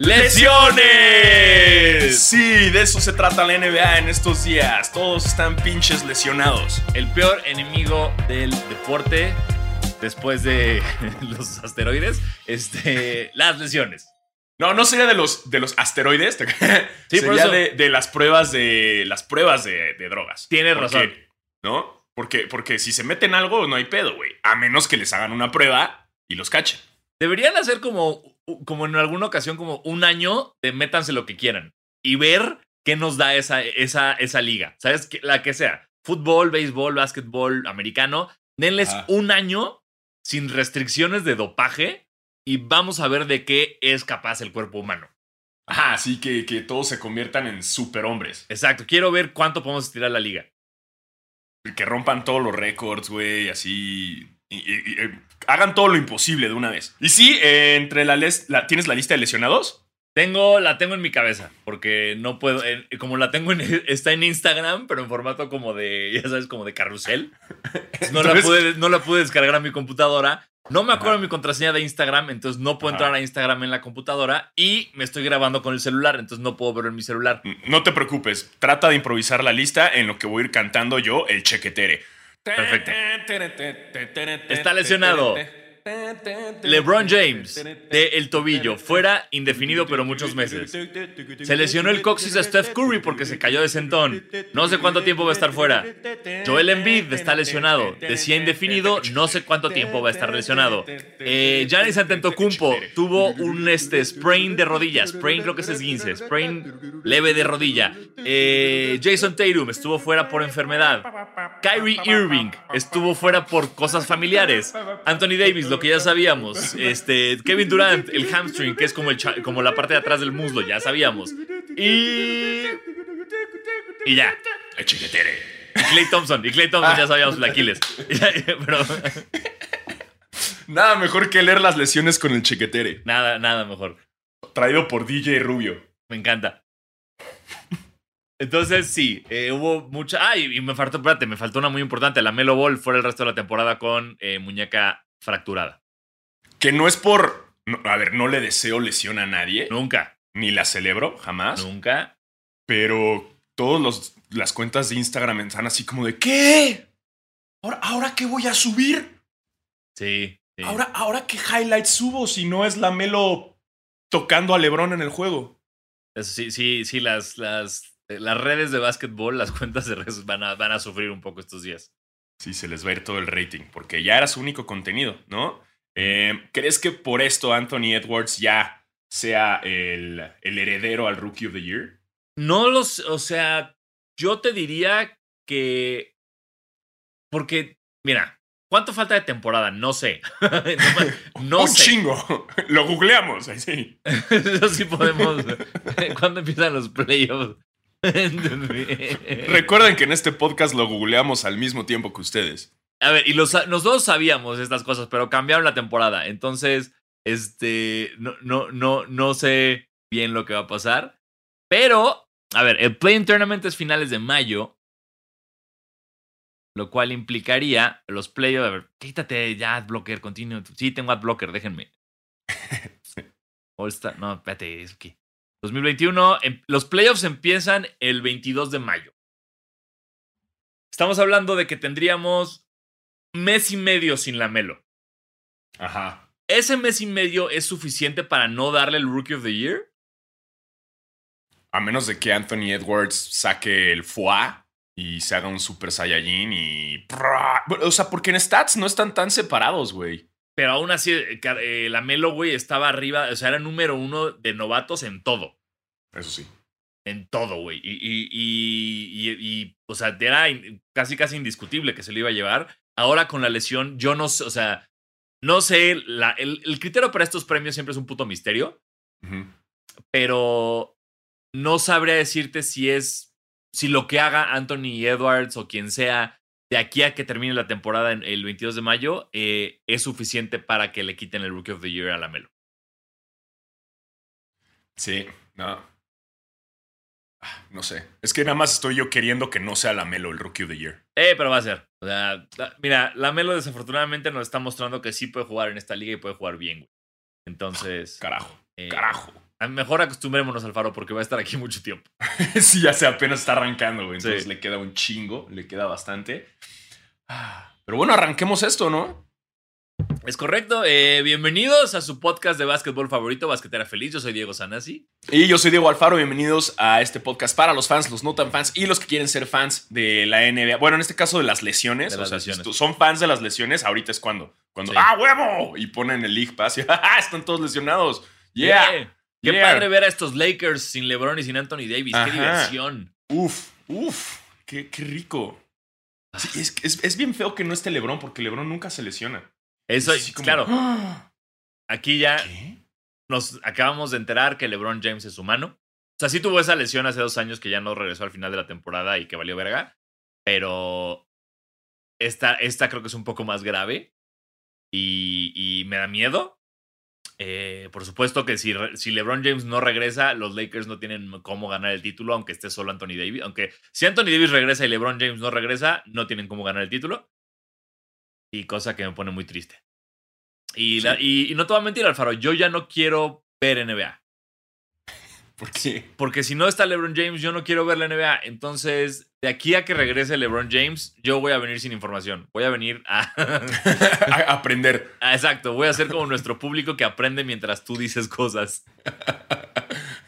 ¡Lesiones! Sí, de eso se trata la NBA en estos días. Todos están pinches lesionados. El peor enemigo del deporte después de los asteroides, este, las lesiones. No, no sería de los, de los asteroides. Sí, por sería eso. de, de las pruebas de las pruebas de, de drogas. Tienes Porque- razón. ¿No? Porque, porque si se meten algo, no hay pedo, güey. A menos que les hagan una prueba y los cachen. Deberían hacer como, como en alguna ocasión, como un año de métanse lo que quieran y ver qué nos da esa, esa, esa liga. ¿Sabes? Que- La que sea. Fútbol, béisbol, básquetbol, americano. Denles Ajá. un año sin restricciones de dopaje y vamos a ver de qué es capaz el cuerpo humano. Ajá, así que, que todos se conviertan en superhombres. Exacto. Quiero ver cuánto podemos estirar la liga. Que rompan todos los récords, güey, así. y- y- y, eh, hagan todo lo imposible de una vez. Y sí, eh, entre la, les- la- ¿Tienes la lista de lesionados? Tengo, la tengo en mi cabeza, porque no puedo, como la tengo en, está en Instagram, pero en formato como de, ya sabes, como de carrusel. No, la, pude, no la pude descargar a mi computadora. No me acuerdo Ajá. mi contraseña de Instagram, entonces no puedo Ajá. entrar a Instagram en la computadora y me estoy grabando con el celular, entonces no puedo verlo en mi celular. No te preocupes, trata de improvisar la lista en lo que voy a ir cantando yo el chequetere. Perfecto. Está lesionado. LeBron James, de el tobillo, fuera indefinido pero muchos meses. Se lesionó el coxis a Steph Curry porque se cayó de sentón. No sé cuánto tiempo va a estar fuera. Joel Embiid está lesionado. Decía indefinido, no sé cuánto tiempo va a estar lesionado. Eh, Giannis Antetokounmpo tuvo un este, sprain de rodilla. Sprain creo que es esguince. Sprain leve de rodilla. Eh, Jason Tatum estuvo fuera por enfermedad. Kyrie Irving estuvo fuera por cosas familiares. Anthony Davis, lo que ya sabíamos. Este, Kevin Durant, el hamstring, que es como, el como la parte de atrás del muslo, ya sabíamos. Y. Y ya. El chequetere. Y Clay Thompson, y Clay Thompson ya sabíamos el Aquiles. Pero Nada mejor que leer las lesiones con el chequetere. nada, nada mejor. Traído por DJ Rubio. Me encanta. Entonces, sí, eh, hubo mucha. Ah, y, y me faltó, espérate, me faltó una muy importante. La Melo Ball fuera el resto de la temporada con eh, muñeca fracturada. Que no es por. no, a ver, no le deseo lesión a nadie. Nunca, Ni la celebro, jamás. nunca. Pero todas las cuentas de Instagram están así como de ¿Qué? ¿Ahora, ahora qué voy a subir? Sí, sí. ¿Ahora, ¿Ahora qué highlights subo si no es la Melo tocando a Lebron en el juego? Eso sí, sí, sí, las, las, eh, las redes de básquetbol, las cuentas de redes van a, van a sufrir un poco estos días. Sí, se les va a ir todo el rating, porque ya era su único contenido, ¿no? Eh, ¿Crees que por esto Anthony Edwards ya sea el, el heredero al Rookie of the Year? No los, o sea, yo te diría que. Porque, mira, ¿cuánto falta de temporada? No sé. no ¡Un sé. chingo! Lo googleamos, ahí sí. Eso sí podemos. ¿Cuándo empiezan los playoffs? Recuerden que en este podcast lo googleamos al mismo tiempo que ustedes. A ver, y los, nosotros sabíamos estas cosas, pero cambiaron la temporada. Entonces, este, no, no, no, no sé bien lo que va a pasar. Pero, a ver, el Play-in Tournament es finales de mayo. Lo cual implicaría los playoffs. A ver, quítate ya AdBlocker, continuo. Sí, tengo AdBlocker, déjenme. All Star, no, espérate, es aquí. 2021, em- los playoffs empiezan el 22 de mayo. Estamos hablando de que tendríamos mes y medio sin la Melo. Ajá. ¿Ese mes y medio es suficiente para no darle el Rookie of the Year? A menos de que Anthony Edwards saque el foie y se haga un Super Saiyajin y. O sea, porque en stats no están tan separados, güey. Pero aún así, eh, eh, la Melo, güey, estaba arriba, o sea, era número uno de novatos en todo. Eso sí. En todo, güey. Y, y, y, y- y, o sea, era casi, casi indiscutible que se lo iba a llevar. Ahora con la lesión, yo no sé, o sea, no sé, la- el, el criterio para estos premios siempre es un puto misterio, pero no sabría decirte si es, si lo que haga Anthony Edwards o quien sea de aquí a que termine la temporada en el 22 de mayo eh, es suficiente para que le quiten el Rookie of the Year a la Melo. Sí, no. Ah, No sé. Es que nada más estoy yo queriendo que no sea la Melo el Rookie of the Year. Eh, pero va a ser. O sea, la- mira, la Melo desafortunadamente nos está mostrando que sí puede jugar en esta liga y puede jugar bien, güey. Entonces. Carajo. eh, Carajo. Mejor acostumbrémonos al faro porque va a estar aquí mucho tiempo. sí, ya se apenas está arrancando, güey. Entonces le queda un chingo, le queda bastante. Ah, pero bueno, arranquemos esto, ¿no? Es correcto. Eh, bienvenidos a su podcast de básquetbol favorito, Basquetera Feliz. Yo soy Diego Sanasi. Y yo soy Diego Alfaro. Bienvenidos a este podcast para los fans, los no tan fans y los que quieren ser fans de la NBA. Bueno, en este caso de las lesiones. De las lesiones. Si son fans de las lesiones, ahorita es cuando. Cuando, ¡ah, huevo! Y ponen el League Pass y ¡ah, están todos lesionados! ¡Yeah! Qué padre ver a estos Lakers sin LeBron y sin Anthony Davis. ¡Qué diversión! Uf, uf. Qué, rico. es, es bien feo que no esté LeBron porque LeBron nunca se lesiona. Eso, claro. Aquí ya nos acabamos de enterar que LeBron James es humano. O sea, sí tuvo esa lesión hace dos años que ya no regresó al final de la temporada y que valió verga. Pero esta, esta creo que es un poco más grave. Y, me da miedo. Eh, por supuesto que si, si, LeBron James no regresa, los Lakers no tienen cómo ganar el título, aunque esté solo Anthony Davis. Aunque si Anthony Davis regresa y LeBron James no regresa, no tienen cómo ganar el título y cosa que me pone muy triste. Y, y, no te voy a mentir, Alfaro, yo ya no quiero ver NBA. ¿Por qué? Porque si no está LeBron James, yo no quiero ver la NBA. Entonces, de aquí a que regrese LeBron James, yo voy a venir sin información. Voy a venir a, a aprender. exacto, voy a ser como nuestro público que aprende mientras tú dices cosas.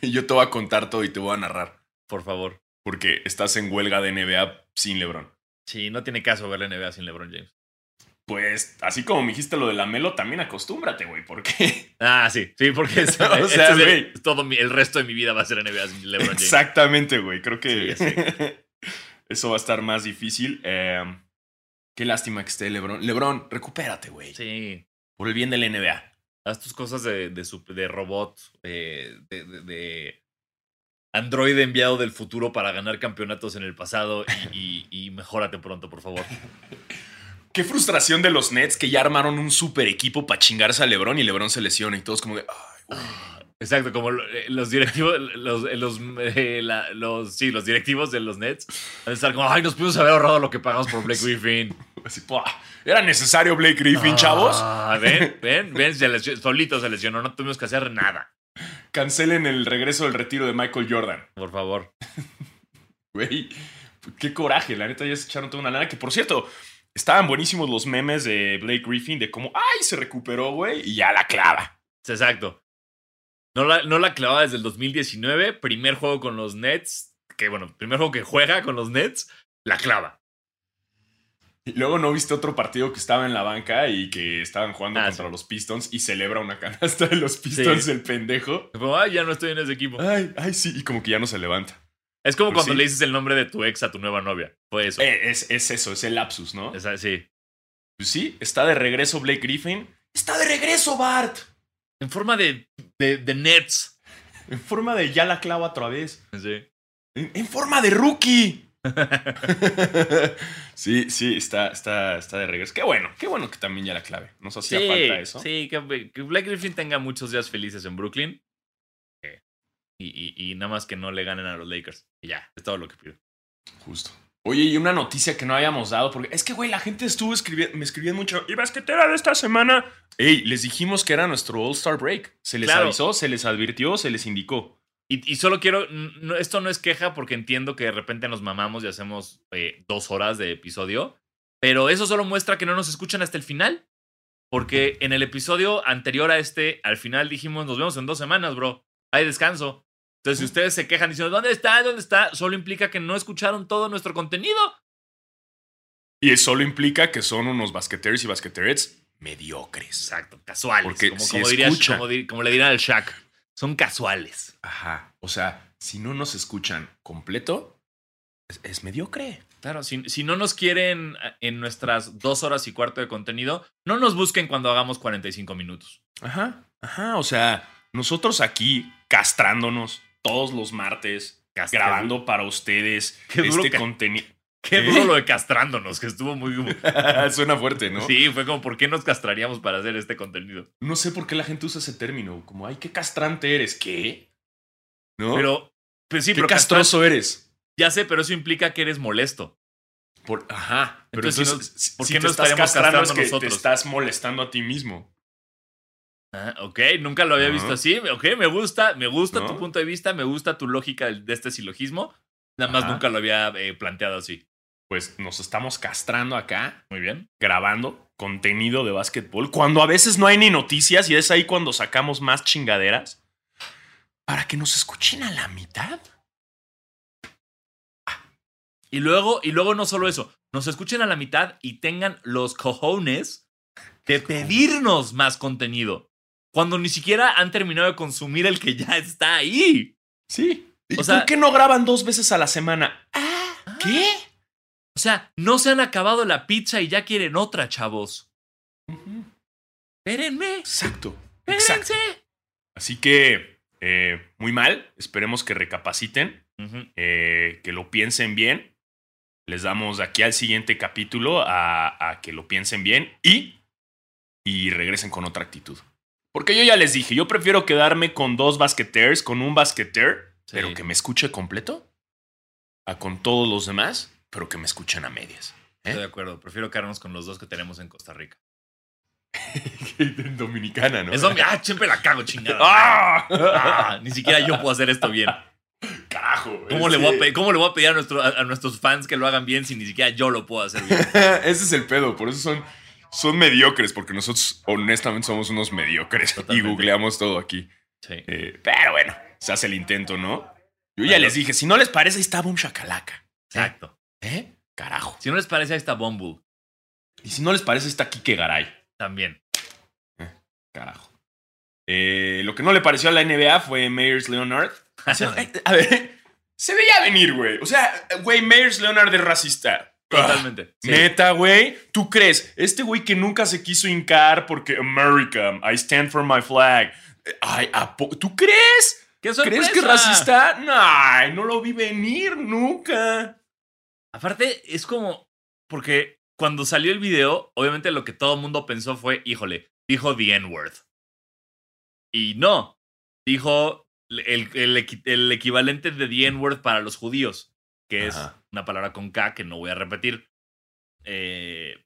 y yo te voy a contar todo y te voy a narrar. Por favor. Porque estás en huelga de NBA sin LeBron. Sí, no tiene caso ver la NBA sin LeBron James pues así como me dijiste lo de la Melo, también acostúmbrate, güey, porque. Ah, sí, sí, porque es, o sea, todo el resto de mi vida va a ser NBA sin LeBron James. Exactamente, güey. Creo que eso va a estar más difícil. Em, qué lástima que esté LeBron. LeBron, recupérate, güey. Sí. Por el bien del NBA. Haz tus cosas de, de, robot, de, de, Android enviado del futuro para ganar campeonatos en el pasado y, y mejórate pronto, por favor. Qué frustración de los Nets que ya armaron un super equipo para chingarse a LeBron y LeBron se lesiona y todos como de. Exacto, como eh, los directivos, los, eh, los, eh, los, sí, los directivos de los Nets van a estar como, ay, nos pudimos haber ahorrado lo que pagamos por Blake Griffin. Era necesario Blake Griffin, chavos. Ah, ven, ven, ven, solito se lesionó, no tuvimos que hacer nada. Cancelen el regreso del retiro de Michael Jordan. Por favor. Güey, qué coraje, la neta ya se echaron toda una lana, que por cierto, Estaban buenísimos los memes de Blake Griffin de cómo, ay, se recuperó, güey, y ya la clava. Exacto. No la, no la clavaba desde el 2019, primer juego con los Nets, que bueno, primer juego que juega con los Nets, la clava. Y luego no viste otro partido que estaba en la banca y que estaban jugando ah, contra los Pistons y celebra una canasta de los Pistons el pendejo. Como, ay, ya no estoy en ese equipo. Ay, ay, sí, y como que ya no se levanta. Es como pues cuando le dices el nombre de tu ex a tu nueva novia. Fue eso. Eh, es, eso, es el lapsus, ¿no? sí. Pues sí, está de regreso Blake Griffin. ¡Está de regreso, Bart! En forma de, de, Nets. En forma de ya la clavo otra vez. Sí. En, forma de rookie. sí, sí, está, está, está de regreso. Qué bueno, qué bueno que también ya la clave. Nos hacía falta eso. Sí, que, que Blake Griffin tenga muchos días felices en Brooklyn y, nada más que no le ganen a los Lakers. Y ya, es todo lo que pido. Justo. Oye, y una noticia que no habíamos dado, porque es que, güey, la gente estuvo escribiendo, me escribían mucho, y basquetera de esta semana. Ey, les dijimos que era nuestro All-Star Break. Se les avisó, se les advirtió, se les indicó. Y, solo quiero, esto no es queja porque entiendo que de repente nos mamamos y hacemos eh, dos horas de episodio, pero eso solo muestra que no nos escuchan hasta el final. Porque en el episodio anterior a este, al final dijimos, nos vemos en dos semanas, bro. Hay descanso. Entonces, si ustedes se quejan diciendo, ¿dónde está? ¿Dónde está? Solo implica que no escucharon todo nuestro contenido. Y solo implica que son unos basqueteros y basqueterets mediocres. Exacto, casuales. Porque como, como, como, le dirán al Shaq, son casuales. Ajá. O sea, si no nos escuchan completo, es, mediocre. Claro, si, si, no nos quieren eh, en nuestras dos horas y cuarto de contenido, no nos busquen cuando hagamos 45 minutos. Ajá, ajá. O sea, nosotros aquí castrándonos todos los martes grabando para ustedes este contenido. Qué duro lo de castrándonos, que estuvo muy. Suena fuerte, ¿no? Sí, fue como, ¿por qué nos castraríamos para hacer este contenido? No sé por qué la gente usa ese término. Como, ay, qué castrante eres. ¿Qué? ¿No? Pero, pues sí, qué castroso eres. Ya sé, pero eso implica que eres molesto. Por, ajá. Pero entonces, ¿por qué no estás castrando, es que nosotros? Te estás molestando a ti mismo. Ah, ok, nunca lo había visto así. Ok, me gusta, me gusta tu punto de vista, me gusta tu lógica de este silogismo. Nada más nunca lo había eh, planteado así. Pues nos estamos castrando acá. Muy bien. Grabando contenido de básquetbol. Cuando a veces no hay ni noticias y es ahí cuando sacamos más chingaderas. Para que nos escuchen a la mitad. Y luego, y luego no solo eso, nos escuchen a la mitad y tengan los cojones de pedirnos más contenido. Cuando ni siquiera han terminado de consumir el que ya está ahí. Sí. ¿Y por qué no graban dos veces a la semana? Ah, ¿Qué? O sea, no se han acabado la pizza y ya quieren otra, chavos. Espérenme. Exacto. Espérense. Así que, eh, muy mal. Esperemos que recapaciten, eh, que lo piensen bien. Les damos aquí al siguiente capítulo a, a que lo piensen bien y, y regresen con otra actitud. Porque yo ya les dije, yo prefiero quedarme con dos basqueters, con un basqueter, pero que me escuche completo, a con todos los demás, pero que me escuchen a medias. ¿eh? Estoy de acuerdo, prefiero quedarnos con los dos que tenemos en Costa Rica. Dominicana, ¿no? Es ah, siempre la cago, chingada. ¡Ah! Ah, ni siquiera yo puedo hacer esto bien. Carajo. ¿Cómo, le voy, a ¿Cómo le voy a pedir a, a, nuestros fans que lo hagan bien si ni siquiera yo lo puedo hacer bien? Ese es el pedo, por eso son son mediocres, porque nosotros honestamente somos unos mediocres y googleamos todo aquí. Sí. Eh, pero bueno, se hace el intento, ¿no? Yo ya les dije, si no les parece, ahí está Boom Shakalaka. Exacto. ¿Eh? Carajo. Si no les parece, ahí está Bumble. Y si no les parece, está Kike Garay. También. Eh, carajo. Eh, lo que no le pareció a la NBA fue Mayers Leonard. a ver, se veía venir, güey. O sea, güey, Mayers Leonard es racista. Totalmente. Neta, güey. ¿Tú crees? Este güey que nunca se quiso hincar porque America, I stand for my flag. Ay, ¿tú crees? ¿Qué ¿Crees que es racista? No, no lo vi venir nunca. Aparte, es como. Porque cuando salió el video, obviamente lo que todo el mundo pensó fue: híjole, dijo The N-word. Y no. Dijo el, el, equivalente de The N-word para los judíos, que es una palabra con K que no voy a repetir. Eh,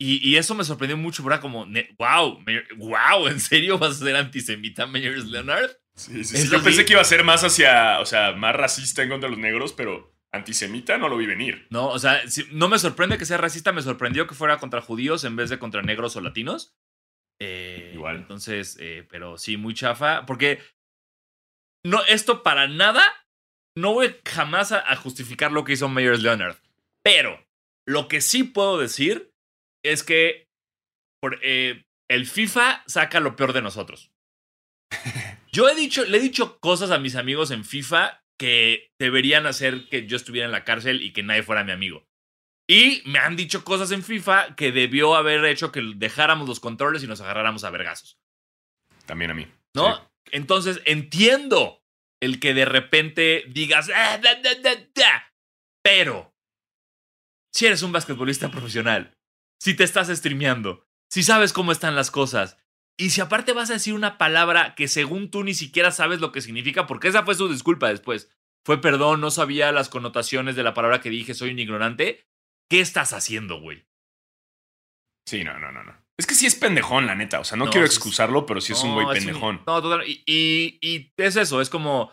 y, eso me sorprendió mucho, ¿verdad? Como, wow, wow, ¿en serio vas a ser antisemita, Mayors Leonard? Sí, sí, sí. Yo pensé que iba a ser más hacia, o sea, más racista en contra de los negros, pero antisemita no lo vi venir. No, o sea, no me sorprende que sea racista, me sorprendió que fuera contra judíos en vez de contra negros o latinos. Eh, Igual. Entonces, eh, pero sí, muy chafa, porque no, esto para nada no voy jamás a, justificar lo que hizo Mayors Leonard. Pero lo que sí puedo decir es que eh, el FIFA saca lo peor de nosotros. Yo he dicho, le he dicho cosas a mis amigos en FIFA que deberían hacer que yo estuviera en la cárcel y que nadie fuera mi amigo. Y me han dicho cosas en FIFA que debió haber hecho que dejáramos los controles y nos agarráramos a vergazos. También a mí. ¿No? Entonces entiendo el que de repente digas, ah, pero si eres un basquetbolista profesional, si te estás streameando, si sabes cómo están las cosas, y si aparte vas a decir una palabra que según tú ni siquiera sabes lo que significa, porque esa fue su disculpa después, fue perdón, no sabía las connotaciones de la palabra que dije, soy un ignorante, ¿qué estás haciendo, güey? Sí, no, no, no, no. Es que sí es pendejón, la neta. O sea, no, quiero excusarlo, pero sí es un güey pendejón. no, total. Y, y, es eso, es como.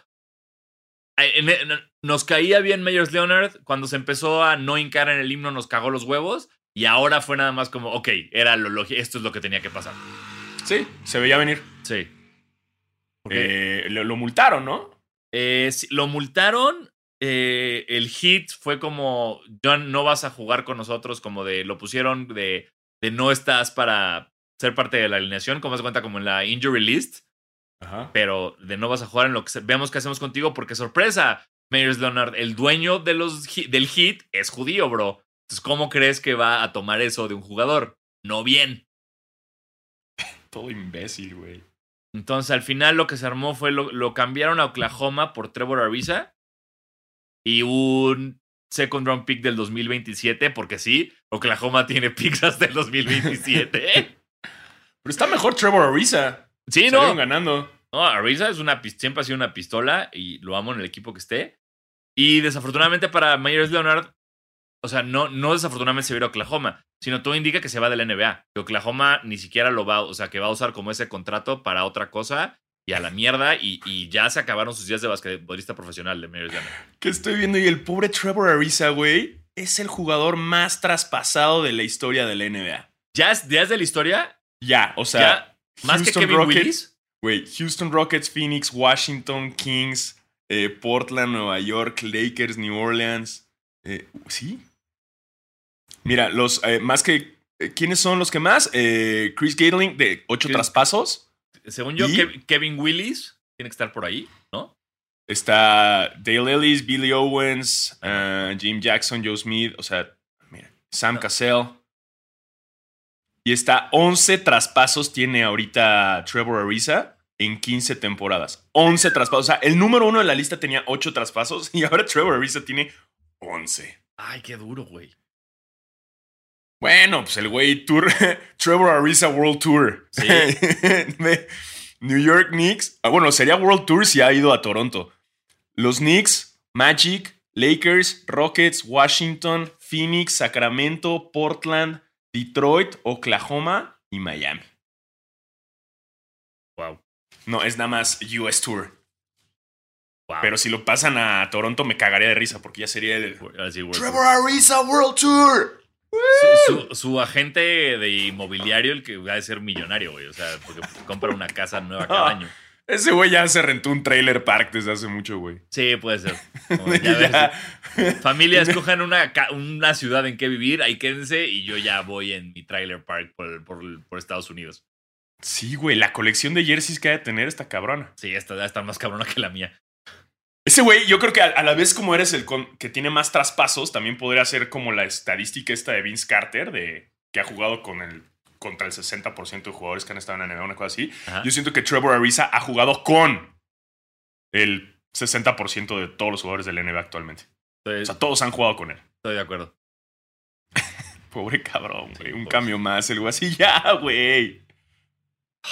Nos caía bien Mayors Leonard. Cuando se empezó a no hincar en el himno, nos cagó los huevos. Y ahora fue nada más como, ok, era lo esto es lo que tenía que pasar. Sí, se veía venir. Sí. Eh, lo, multaron, ¿no? Eh, lo multaron. Eh, el hit fue como, John, no vas a jugar con nosotros, como de, lo pusieron de de no estás para ser parte de la alineación, como se cuenta como en la injury list. Pero de no vas a jugar en lo que veamos que hacemos contigo, porque sorpresa, Mayers Leonard, el dueño de los, del hit es judío, bro. Entonces, ¿cómo crees que va a tomar eso de un jugador? No bien. Todo imbécil, güey. Entonces, al final lo que se armó fue lo, lo cambiaron a Oklahoma por Trevor Ariza y un second round pick del 2027, porque sí, Oklahoma tiene picks hasta el 2027. Pero está mejor Trevor Ariza. Sí, ¿no? ganando. No, Ariza es una, siempre ha sido una pistola y lo amo en el equipo que esté. Y desafortunadamente para Myers Leonard, o sea, no, no desafortunadamente se va a ir a Oklahoma, sino todo indica que se va de la NBA. Que Oklahoma ni siquiera lo va, o sea, que va a usar como ese contrato para otra cosa y a la mierda y, ya se acabaron sus días de basquetbolista profesional de Myers Que estoy viendo y el pobre Trevor Ariza, güey, es el jugador más traspasado de la historia de la NBA. ¿Ya es, de la historia? Ya, o sea, más que Kevin Rockets, Güey, Houston Rockets, Phoenix, Washington, Kings, eh, Portland, Nueva York, Lakers, New Orleans. Eh, ¿Sí? Mira, los eh, más que. ¿Quiénes son los que más? Chris Gatling, de ocho traspasos. Según yo, Kevin Willis tiene que estar por ahí, ¿no? Está Dale Ellis, Billy Owens, Jim Jackson, Joe Smith, o sea, mira, Sam Cassell. Y está 11 traspasos tiene ahorita Trevor Ariza en 15 temporadas. 11 traspasos. O sea, el número uno de la lista tenía 8 traspasos y ahora Trevor Ariza tiene 11. Ay, qué duro, güey. Bueno, pues el güey Tour, Trevor Ariza World Tour. Sí. New York Knicks. Ah, bueno, sería World Tour si ha ido a Toronto. Los Knicks, Magic, Lakers, Rockets, Washington, Phoenix, Sacramento, Portland, Detroit, Oklahoma y Miami. Wow. No, es nada más US Tour. Pero si lo pasan a Toronto me cagaría de risa porque ya sería el Trevor Ariza World Tour. Su, agente de inmobiliario, el que va a ser millonario, güey. O sea, porque compra una casa nueva cada año. Ese güey ya se rentó un trailer park desde hace mucho, güey. Sí, puede ser. Familia, escojan una, una ciudad en que vivir, ahí quédense y yo ya voy en mi trailer park por, por, Estados Unidos. Sí, güey, la colección de jerseys que hay de tener está cabrona. Sí, esta está más cabrona que la mía. Ese güey, yo creo que a, la vez como eres el que tiene más traspasos, también podría ser como la estadística esta de Vince Carter, de que ha jugado con el contra el 60% de jugadores que han estado en la NBA, una cosa así. Yo siento que Trevor Ariza ha jugado con el 60% de todos los jugadores del NBA actualmente. o sea, todos han jugado con él. Estoy de acuerdo. Pobre cabrón, güey. Un cambio más, el güey así, ya, güey.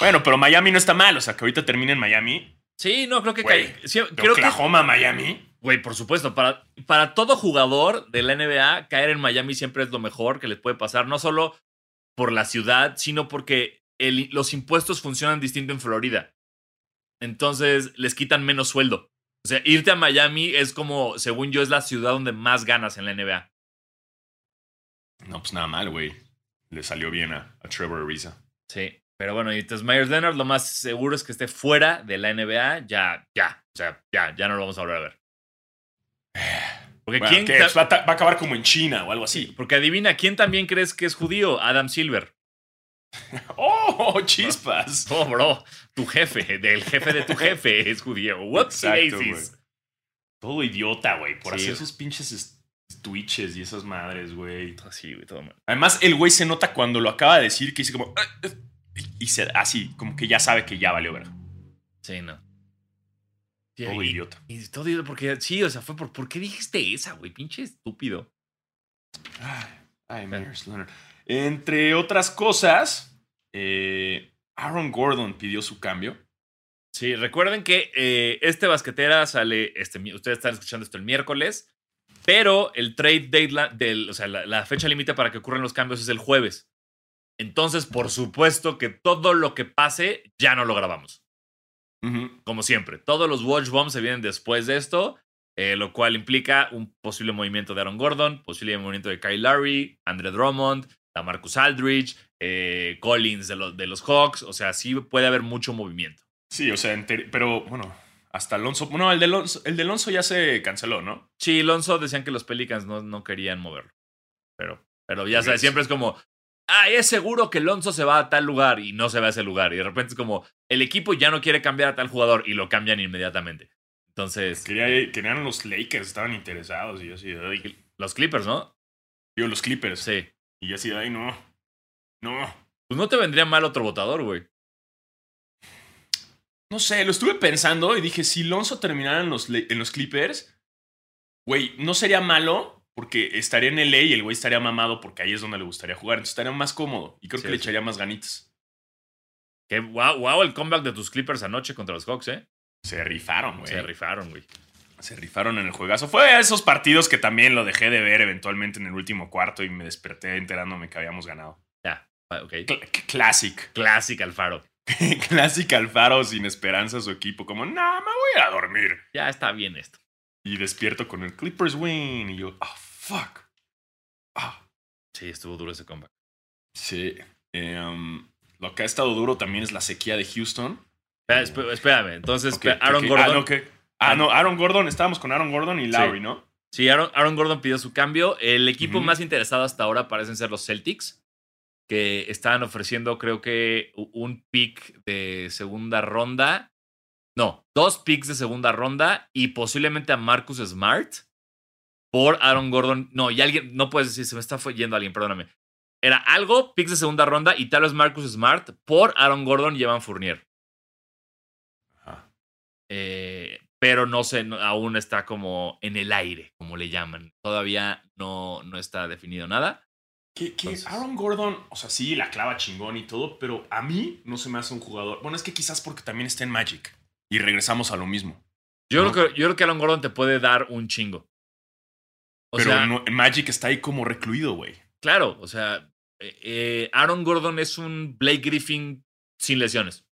Bueno, pero Miami no está mal. O sea, que ahorita termine en Miami. Sí, no, creo que... Güey, creo Oklahoma, Miami. Güey, por supuesto. Para, para todo jugador de la NBA, caer en Miami siempre es lo mejor que les puede pasar. No solo por la ciudad, sino porque los impuestos funcionan distinto en Florida. Entonces les quitan menos sueldo. O sea, irte a Miami es como, según yo, es la ciudad donde más ganas en la NBA. No, pues nada mal, güey. Le salió bien a, Trevor Ariza. Sí, pero bueno, y entonces Myers Leonard lo más seguro es que esté fuera de la NBA. Ya, ya, o sea, ya, ya no lo vamos a volver a ver. Porque ¿quién va, a acabar como en China o algo así. Porque adivina, ¿quién también crees que es judío? Adam Silver. ¡Oh, chispas! Oh, bro, tu jefe, del jefe de tu jefe es judío. What's Todo idiota, güey, por hacer esos pinches twitches y esas madres, güey. Así, güey, todo mal. Además, el güey se nota cuando lo acaba de decir que dice como... Ah", y se, así, como que ya sabe que ya valió ver. Sí, no. Todo idiota. Y todo idiota, porque sí, o sea, fue por. ¿Por qué dijiste esa, güey? Pinche estúpido. Ay, Myers Leonard. Entre otras cosas, eh, Aaron Gordon pidió su cambio. Sí, recuerden que eh, este basquetera sale. Este, ustedes están escuchando esto el miércoles, pero el trade date, del, o sea, la, la fecha límite para que ocurran los cambios es el jueves. Entonces, por supuesto que todo lo que pase ya no lo grabamos. Como siempre, todos los Watch Bombs se vienen después de esto, eh, lo cual implica un posible movimiento de Aaron Gordon, posible movimiento de Kyle Lowry, Andre Drummond, Marcus Aldridge, eh, Collins de, los, de los Hawks. O sea, sí puede haber mucho movimiento. Sí, o sea, pero bueno, hasta Alonso. Bueno, el de Alonso, el de Alonso ya se canceló, ¿no? Sí, Alonso decían que los Pelicans no, no querían moverlo. Pero, pero ya sabes, siempre es como, ah, es seguro que Alonso se va a tal lugar y no se va a ese lugar. Y de repente es como, el equipo ya no quiere cambiar a tal jugador y lo cambian inmediatamente. Entonces. querían los Lakers, estaban interesados y yo así, Los Clippers, ¿no? Digo, los Clippers. Sí. Y yo así, ay, no. No. Pues no te vendría mal otro votador, güey. No sé, lo estuve pensando y dije, si Alonso terminara en los, en los Clippers, güey, no sería malo porque estaría en LA y el güey estaría mamado porque ahí es donde le gustaría jugar. Entonces estaría más cómodo y creo que le echaría más ganitas. Que wow, wow, el comeback de tus Clippers anoche contra los Hawks, ¿eh? Se rifaron, güey. Se rifaron, güey. Se rifaron en el juegazo. Fue a esos partidos que también lo dejé de ver eventualmente en el último cuarto y me desperté enterándome que habíamos ganado. Ya, ok. classic. Classic Alfaro. Classic Alfaro sin esperanza a su equipo. Como, nah, me voy a dormir. Ya está bien esto. Y despierto con el Clippers win. Y yo, oh, fuck. Ah. Sí, estuvo duro ese comeback. Sí. Em, lo que ha estado duro también es la sequía de Houston. espérame, entonces Aaron ah, Gordon. Ah, no, Aaron Gordon, estábamos con Aaron Gordon y Lowry, ¿no? Sí, Aaron, Gordon pidió su cambio. El equipo más interesado hasta ahora parecen ser los Celtics, que estaban ofreciendo, creo que, un pick de segunda ronda. No, dos picks de segunda ronda y posiblemente a Marcus Smart por Aaron Gordon. No, y alguien, no puedes decir, se me está yendo alguien, perdóname. Era algo, picks de segunda ronda y tal vez Marcus Smart por Aaron Gordon y Evan Fournier. Eh, pero no sé, aún está como en el aire, como le llaman. Todavía no, no está definido nada. Que, Aaron Gordon, o sea, sí, la clava chingón y todo, pero a mí no se me hace un jugador. Bueno, es que quizás porque también está en Magic. Y regresamos a lo mismo. Yo, creo, que, yo creo que Aaron Gordon te puede dar un chingo. Pero Magic está ahí como recluido, güey. Claro, o sea, eh, eh, Aaron Gordon es un Blake Griffin sin lesiones.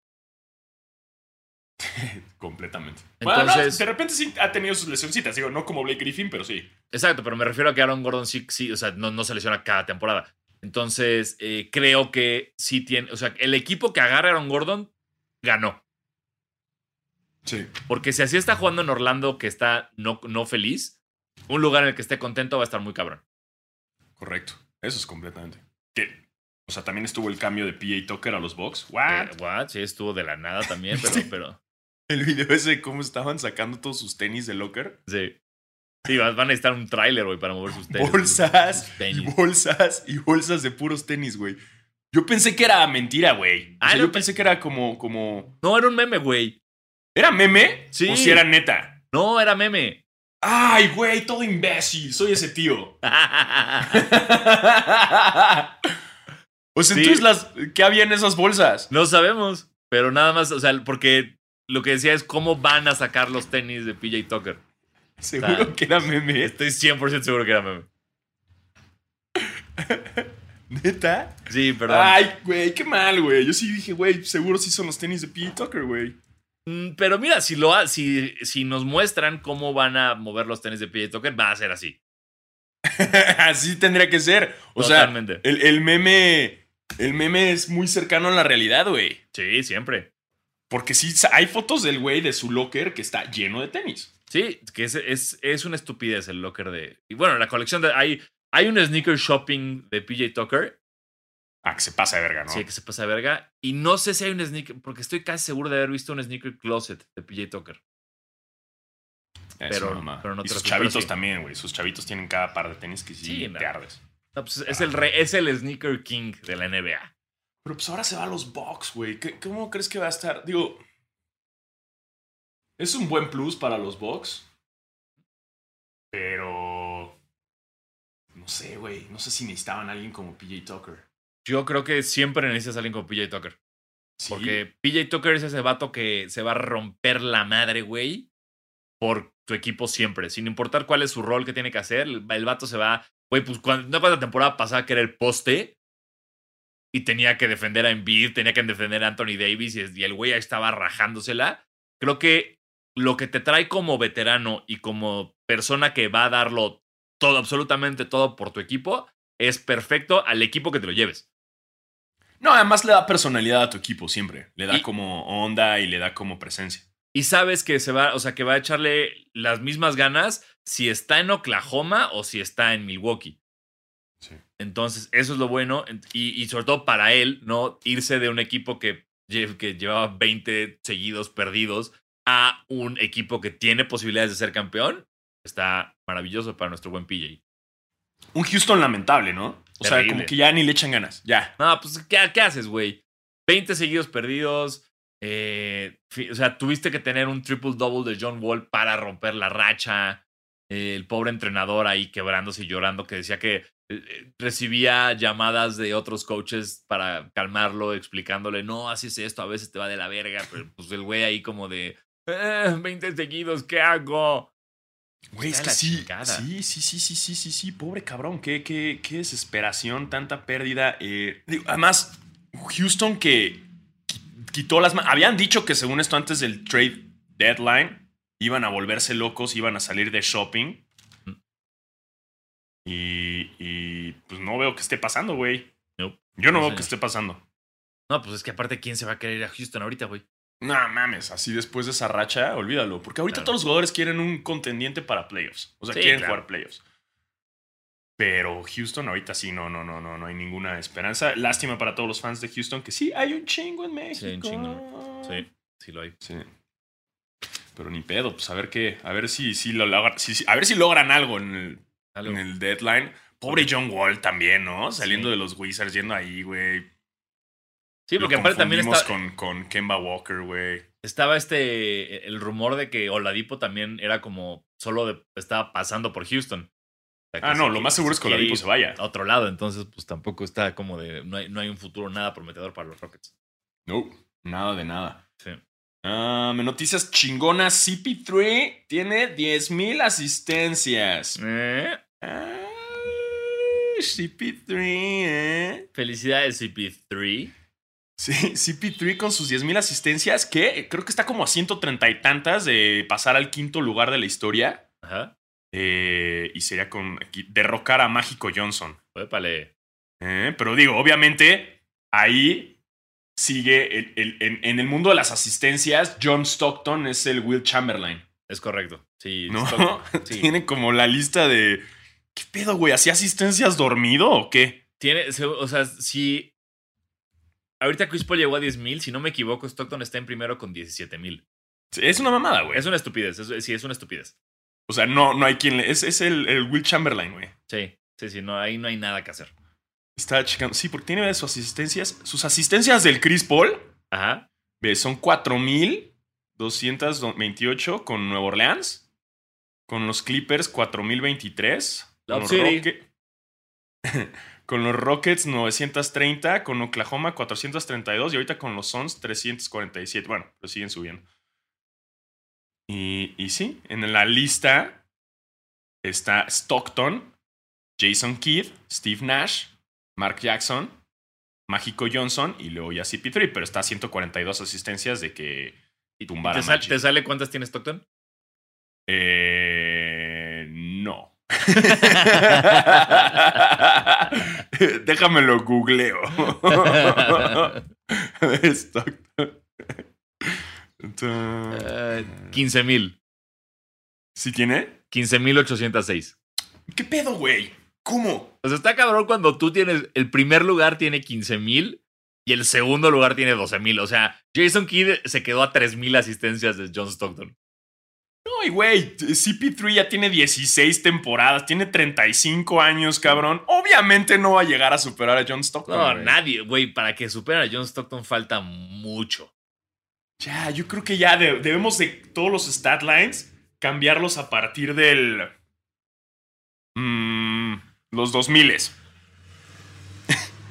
Completamente. Entonces, de repente sí ha tenido sus lesioncitas, digo, no como Blake Griffin, pero sí. Exacto, pero me refiero a que Aaron Gordon sí, sí o sea, no, no se lesiona cada temporada. Entonces, eh, creo que sí tiene, o sea, el equipo que agarra a Aaron Gordon ganó. Sí. Porque si así está jugando en Orlando, que está no, no feliz, un lugar en el que esté contento va a estar muy cabrón. Correcto. Eso es completamente. Que, o sea, también estuvo el cambio de PA Tucker a los Bucks. What? Eh, what? Sí, estuvo de la nada también, pero, pero. El video ese de cómo estaban sacando todos sus tenis de locker. Sí. Sí, van a necesitar un tráiler, güey, para mover sus tenis. Bolsas, y bolsas y bolsas de puros tenis, güey. Yo pensé que era mentira, güey. Ah, yo pensé que era como, como. No, era un meme, güey. ¿Era meme? Sí. ¿O si era neta? No, era meme. Ay, güey, todo imbécil. Soy ese tío. o sea, entonces, las, ¿qué había en esas bolsas? No sabemos. Pero nada más, o sea, porque lo que decía es cómo van a sacar los tenis de PJ Tucker. Seguro que era meme. Estoy 100% seguro que era meme. ¿Neta? Sí, perdón. Ay, güey, qué mal, güey. Yo sí dije, güey, seguro sí son los tenis de PJ Tucker, güey. Mm, pero mira, si, lo, si, si nos muestran cómo van a mover los tenis de PJ Tucker, va a ser así. así tendría que ser. O sea, el, el, meme. El meme es muy cercano a la realidad, güey. Sí, siempre. Porque sí, hay fotos del güey de su locker que está lleno de tenis. Sí, que es, es, es una estupidez el locker de. Y bueno, la colección de. Hay, hay un sneaker shopping de PJ Tucker. Ah, que se pasa de verga, ¿no? Sí, que se pasa de verga. Y no sé si hay un sneaker, porque estoy casi seguro de haber visto un sneaker closet de PJ Tucker. pero, pero, no y sus chavitos también, güey. Sus chavitos tienen cada par de tenis que sí, te ardes. Pues es, el es el sneaker king de la NBA. Pero pues ahora se va a los Bucks, güey. ¿Cómo crees que va a estar? Digo, es un buen plus para los Bucks. Pero... No sé, güey. No sé si necesitaban a alguien como PJ Tucker. Yo creo que siempre necesitas a alguien como PJ Tucker. Porque PJ Tucker es ese vato que se va a romper la madre, güey, por tu equipo siempre. Sin importar cuál es su rol que tiene que hacer, el, vato se va. Güey, pues cuando, no la temporada pasada que era el poste, y tenía que defender a Embiid, tenía que defender a Anthony Davis y el güey estaba rajándosela. Creo que lo que te trae como veterano y como persona que va a darlo todo, absolutamente todo por tu equipo, es perfecto al equipo que te lo lleves. No, además le da personalidad a tu equipo siempre. Le da como onda y le da como presencia. Y sabes que se va, o sea, que va a echarle las mismas ganas si está en Oklahoma o si está en Milwaukee. Entonces, eso es lo bueno. Y, sobre todo para él, ¿no? Irse de un equipo que, que llevaba 20 seguidos perdidos a un equipo que tiene posibilidades de ser campeón, está maravilloso para nuestro buen PJ. Un Houston lamentable, ¿no? O sea, como que ya ni le echan ganas. Ya. No, pues, ¿qué, qué haces, güey? 20 seguidos perdidos. Eh, o sea, tuviste que tener un triple-double de John Wall para romper la racha. el pobre entrenador ahí quebrándose y llorando que decía que eh, eh, recibía llamadas de otros coaches para calmarlo, explicándole, no, así es esto, a veces te va de la verga, pero pues el güey ahí como de, eh, 20 seguidos, ¿qué hago? Güey, es que sí, sí, sí, sí, sí, sí, sí, sí, pobre cabrón, qué, qué, qué desesperación, tanta pérdida. Eh, además, Houston que quitó las manos, habían dicho que según esto antes del trade deadline iban a volverse locos, iban a salir de shopping. Mm. Y, y, pues no veo que esté pasando, güey. Yo no, no veo que esté pasando. No, pues es que aparte, ¿quién se va a querer ir a Houston ahorita, güey? No mames, así después de esa racha, olvídalo. Porque ahorita todos los jugadores quieren un contendiente para playoffs. O sea, quieren jugar playoffs. Pero Houston ahorita sí, no, no, no, no, no hay ninguna esperanza. Lástima para todos los fans de Houston que sí, hay un chingo en México. Sí, un chingo. Sí, sí lo hay. Sí. Pero ni pedo, pues a ver qué, a ver si, si lo a ver si logran algo en el, En el deadline. Pobre John Wall también, ¿no? Saliendo de los Wizards, yendo ahí, güey. Sí, porque aparte también está. Con, con Kemba Walker, güey. Estaba este. El rumor de que Oladipo también era como. Solo estaba pasando por Houston. ah, no, lo más seguro es que Oladipo se vaya. A otro lado, entonces, pues tampoco está como de. No hay, no hay un futuro nada prometedor para los Rockets. No, nada de nada. Sí. Um, noticias chingonas. CP3 tiene 10.000 asistencias. ¿Eh? CP3, ¿eh? Felicidades, CP3. Sí, CP3 con sus 10.000 asistencias, que creo que está como a 130 y tantas de pasar al quinto lugar de la historia. Ajá. Eh, y sería con derrocar a Mágico Johnson. Eh, pero digo, obviamente, ahí sigue en, el mundo de las asistencias, John Stockton es el Will Chamberlain. Es correcto. Sí, ¿No? Tiene como la lista de. ¿Qué pedo, güey? ¿Hacía asistencias dormido o qué? Tiene, o sea, si Ahorita Chris Paul llegó a 10.000, si no me equivoco, Stockton está en primero con 17.000. Sí, es una mamada, güey. Es una estupidez, sí, es una estupidez. O sea, no, no hay quien le... Es, es el, Will Chamberlain, güey. Sí, sí, sí, no, ahí no hay nada que hacer. Está checando. Sí, porque tiene sus asistencias. Sus asistencias del Chris Paul. Ajá. Ve, son 4.228 con Nueva Orleans. Con los Clippers, 4.023. La con Con los Rockets 930, con Oklahoma 432 y ahorita con los Suns 347. Bueno, pero siguen subiendo. Y, y sí, en la lista está Stockton, Jason Kidd, Steve Nash, Mark Jackson, Mágico Johnson y luego ya CP3, pero está a 142 asistencias de que tumbara ¿Te, ¿Te sale cuántas tiene Stockton? Eh. Déjamelo googleo. Stockton. 15 mil. ¿Sí tiene? 15.806. ¿Qué pedo, güey? ¿Cómo? O sea, está cabrón cuando tú tienes. El primer lugar tiene 15 mil y el segundo lugar tiene 12 mil. O sea, Jason Kidd se quedó a 3 mil asistencias de John Stockton. No, y güey, CP3 ya tiene 16 temporadas, tiene 35 años, cabrón. Obviamente no va a llegar a superar a John Stockton. No, nadie, güey, para que supere a John Stockton falta mucho. Ya, yo creo que ya debemos de todos los stat lines cambiarlos a partir del... Mmm, los 2000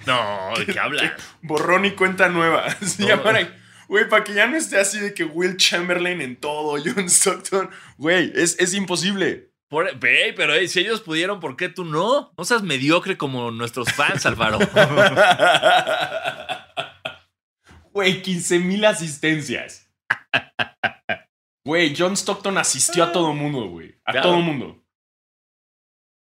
No, ¿de qué habla? Borrón y cuenta nueva. Se Güey, para que ya no esté así de que Will Chamberlain en todo, John Stockton. Güey, es, es imposible. ve, pero si ellos pudieron, ¿por qué tú no? No seas mediocre como nuestros fans, Álvaro. Güey, 15 mil asistencias. Güey, John Stockton asistió a todo mundo, güey. A todo mundo.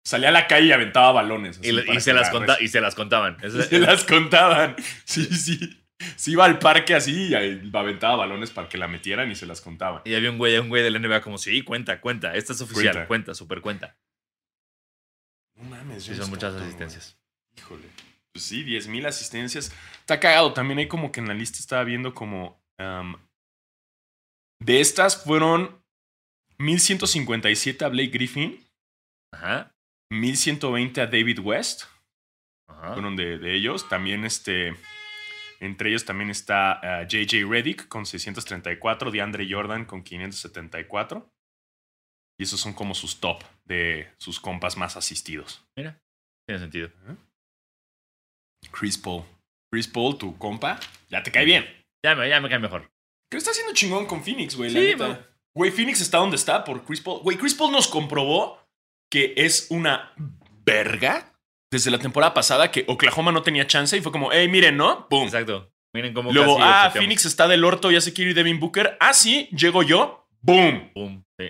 Salía a la calle y aventaba balones. Y, se las y, se las contaban. se las contaban. Sí, sí. Se iba al parque así y aventaba balones para que la metieran y se las contaban. Y había un güey, un güey de la NBA como, sí, cuenta, cuenta, esta es oficial, cuenta, super cuenta. No mames. Sí, son muchas asistencias. Híjole. Pues sí, 10 mil asistencias. Está cagado. También hay como que en la lista estaba viendo como... de estas fueron 1157 a Blake Griffin. Ajá. 1120 a David West. Ajá. Fueron de, de ellos. También este... Entre ellos también está JJ eh, Reddick con 634, DeAndre Jordan con 574. Y esos son como sus top de sus compas más asistidos. Mira, tiene sentido. Chris Paul. Chris Paul, tu compa, ya te cae bien. Ya me, ya me cae mejor. ¿Qué está haciendo chingón con Phoenix, güey? Sí, Güey, Phoenix está donde está por Chris Paul. Güey, Chris Paul nos comprobó que es una verga desde la temporada pasada que Oklahoma no tenía chance y fue como, hey, miren, ¿no? Boom. Exacto. Miren cómo Luego, casi ah. Phoenix está del orto, ya se quiere ir Devin Booker. Ah, sí, llego yo. Boom. Boom, sí.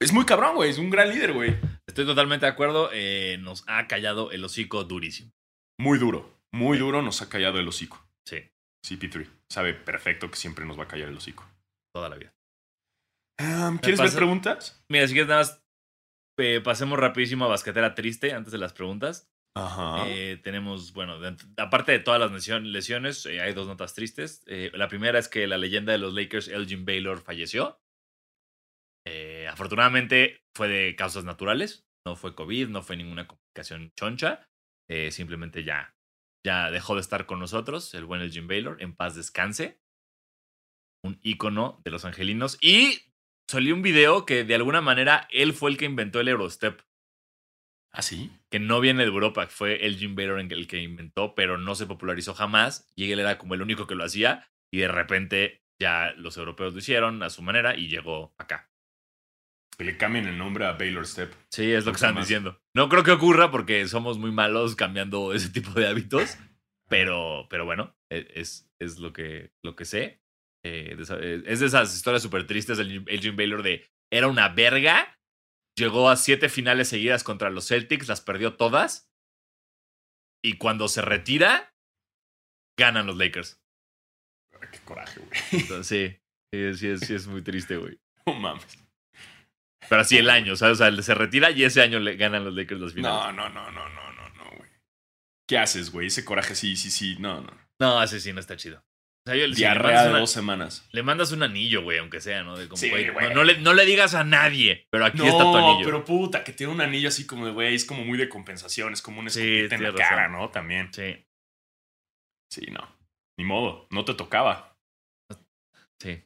Es muy cabrón, güey. Es un gran líder, güey. Estoy totalmente de acuerdo. eh, nos ha callado el hocico durísimo. Muy duro. Muy duro nos ha callado el hocico. Sí, CP3. Sabe perfecto que siempre nos va a callar el hocico. toda la vida. Um, ¿Quieres ver preguntas? Mira, si quieres nada más, eh, pasemos rapidísimo a basquetera triste antes de las preguntas. Ajá. Eh, tenemos, bueno, de- aparte de todas las lesiones, eh, hay dos notas tristes. Eh, la primera es que la leyenda de los Lakers, Elgin Baylor, falleció. Afortunadamente fue de causas naturales. No fue COVID, no fue ninguna complicación choncha. Simplemente ya, ya dejó de estar con nosotros, el buen Elgin Baylor. En paz descanse. Un ícono de los angelinos. Y salió un video que de alguna manera él fue el que inventó el Eurostep ¿Ah, sí? que no viene de Europa, fue el Jim Baylor el que inventó, pero no se popularizó jamás. Y él era como el único que lo hacía. Y de repente ya los europeos lo hicieron a su manera y llegó acá. Que le cambien el nombre a Baylor Step. Sí, es lo que están más. diciendo. No creo que ocurra porque somos muy malos cambiando ese tipo de hábitos. Pero, pero bueno, e- es, es lo, que, lo que sé. Eh, eh, es de esas historias súper tristes del Jim- el Jim Baylor de era una verga. Llegó a siete finales seguidas contra los Celtics, las perdió todas. Y cuando se retira, ganan los Lakers. Ay, Qué coraje, güey. Entonces, sí, sí, sí, es, sí es muy triste, güey. No mames. Pero así el año, ¿sabes? O sea, se retira y ese año le ganan los Lakers las finales. No, no, no, no, no, no, no, güey. ¿Qué haces, güey? Ese coraje sí, sí, sí. No, no. No, ese sí no está chido. O sea, yo, si le, Diarrea mandas de una- dos semanas. le mandas un anillo, güey, aunque sea, ¿no? De como, Sí, güey, no, no le, no le digas a nadie, pero aquí no, está tu anillo. pero puta, que tiene un anillo así como de, güey, es como muy de compensación, es como un Sí, escupite en la razón. cara, ¿no? También. Sí, Sí, no. Ni modo, no te tocaba. sí.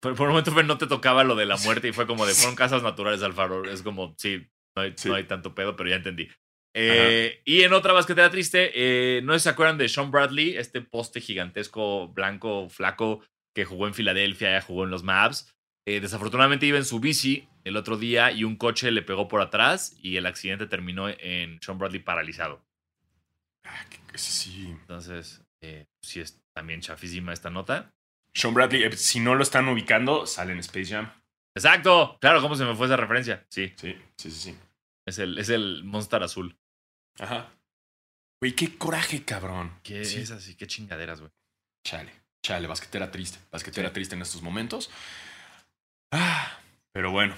Por, por un momento fue, no te tocaba lo de la muerte y fue como de, fueron casas naturales, Alfaro. Es como, sí, no hay, Sí. no hay tanto pedo, pero ya entendí. Eh, y en otra basquetera triste, eh, no se acuerdan de Sean Bradley, este poste gigantesco, blanco, flaco, que jugó en Filadelfia, ya jugó en los Mavs. Eh, desafortunadamente iba en su bici el otro día y un coche le pegó por atrás y el accidente terminó en Sean Bradley paralizado. Ah, que- que sí. Entonces, eh, sí es también chafísima esta nota. Sean Bradley, si no lo están ubicando, sale en Space Jam. Exacto, claro, ¿cómo se me fue esa referencia? Sí, Sí, sí, sí, sí. es el, es el Monster Azul. Ajá. Güey, qué coraje, cabrón. ¿Qué Sí. es así? ¿Qué chingaderas, güey? Chale, chale, basquetera triste. Basquetera Sí. triste en estos momentos. Ah, pero bueno,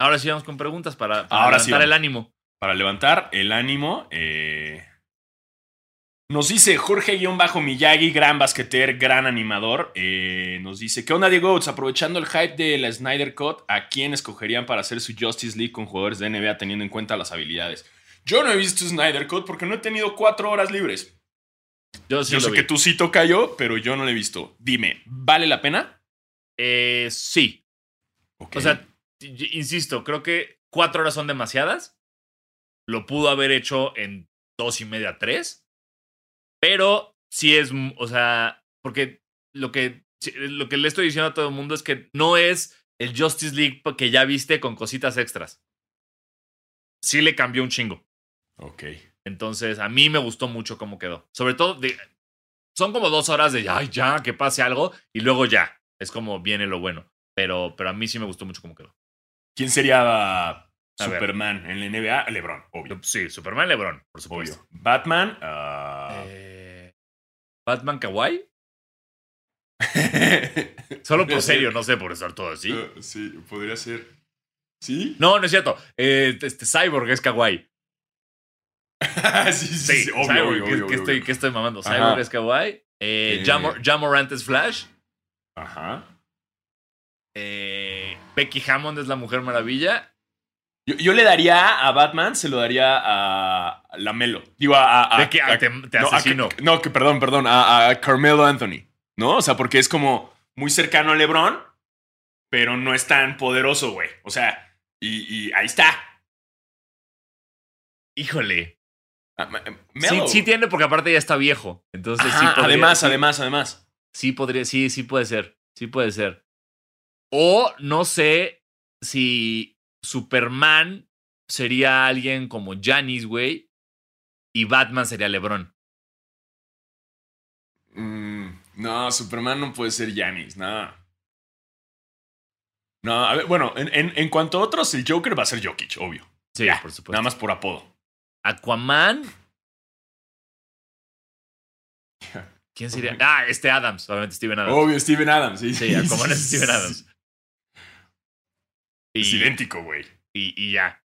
Ahora sí vamos con preguntas para, para Ahora sí levantar el ánimo. para levantar el ánimo, eh, nos dice Jorge-Miyagi, gran basqueter, gran animador. eh, nos dice: ¿Qué onda, Diego? Oates? Aprovechando el hype de la Snyder Cut, ¿a quién escogerían para hacer su Justice League con jugadores de NBA teniendo en cuenta las habilidades? Yo no he visto Snyder Cut porque no he tenido cuatro horas libres. Yo sí yo lo sé vi. que tú sí tocayo, pero yo no lo he visto. Dime, ¿vale la pena? Eh, sí. O sea, insisto, creo que cuatro horas son demasiadas. Lo pudo haber hecho en dos y media, tres. Pero sí es, o sea, porque lo que, lo que le estoy diciendo a todo el mundo es que no es el Justice League que ya viste con cositas extras. Sí le cambió un chingo. Ok. Entonces, a mí me gustó mucho cómo quedó. Sobre todo, de, son como dos horas de, ay, ya, que pase algo, y luego ya. Es como viene lo bueno. Pero, pero a mí sí me gustó mucho cómo quedó. ¿Quién sería. Superman en la NBA? LeBron, obvio. Sí, Superman Lebron, por Obvio. supuesto. Batman. ah, Eh, Batman Kawaii. Solo por ser. serio, no sé por estar todo así. Eh, sí, podría ser. ¿Sí? No, no es cierto. Eh, este Cyborg es Kawaii. Sí, sí, sí, Sí, sí, obvio, Cyborg, obvio, ¿qué, obvio, qué obvio, estoy, qué estoy mamando? Ajá. Cyborg es Kawaii. Eh, Eh. Jamor- Jamorant es Flash. Ajá. Eh, Becky Hammond es la Mujer Maravilla. Yo, yo le daría a Batman, se lo daría a Lamelo. Digo, a. a, a- Becky, a- te, te no, asesino. no, que perdón, perdón, a, a Carmelo Anthony. ¿No? O sea, porque es como muy cercano a LeBron, pero no es tan poderoso, güey. O sea, y, y ahí está. Híjole. Ah, ma- Sí, tiene, porque aparte ya está viejo. Entonces sí Ajá, podría- además, sí- además, además. Sí podría, sí, sí puede ser. Sí puede ser. O no sé si Superman sería alguien como Janis, güey, y Batman sería LeBron. Mm, no, Superman no puede ser Janis, nada. No, a ver, bueno, en, cuanto a otros, el Joker va a ser Jokic, obvio. Sí, por supuesto. Nada más por apodo. Aquaman. ¿Quién sería? Ah, este Adams, obviamente Steven Adams. Obvio, Steven Adams, sí. Sí, Aquaman es Steven Adams. es idéntico, güey. Y, ya.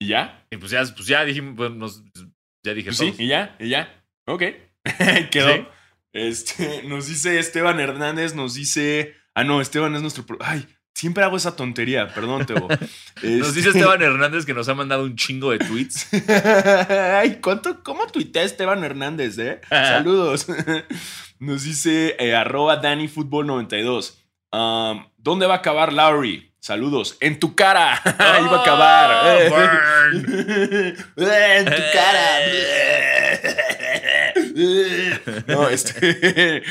¿Y ya? Y pues ya, pues ya dijimos, pues ya dije pues Sí, y ya, y ya. Ok. Quedó. Este, nos dice Esteban Hernández, nos dice. Ah, no, Esteban es nuestro. Ay, siempre hago esa tontería, perdón, Tebo. Nos dice este Esteban Hernández que nos ha mandado un chingo de tweets. Ay, ¿cuánto, ¿cómo tuitea Esteban Hernández, eh? Saludos. Nos dice eh, arroba DaniFootball92. ¿Dónde va a acabar Lowry? Saludos. En tu cara. Ahí va a acabar. Oh, en tu cara. no, este.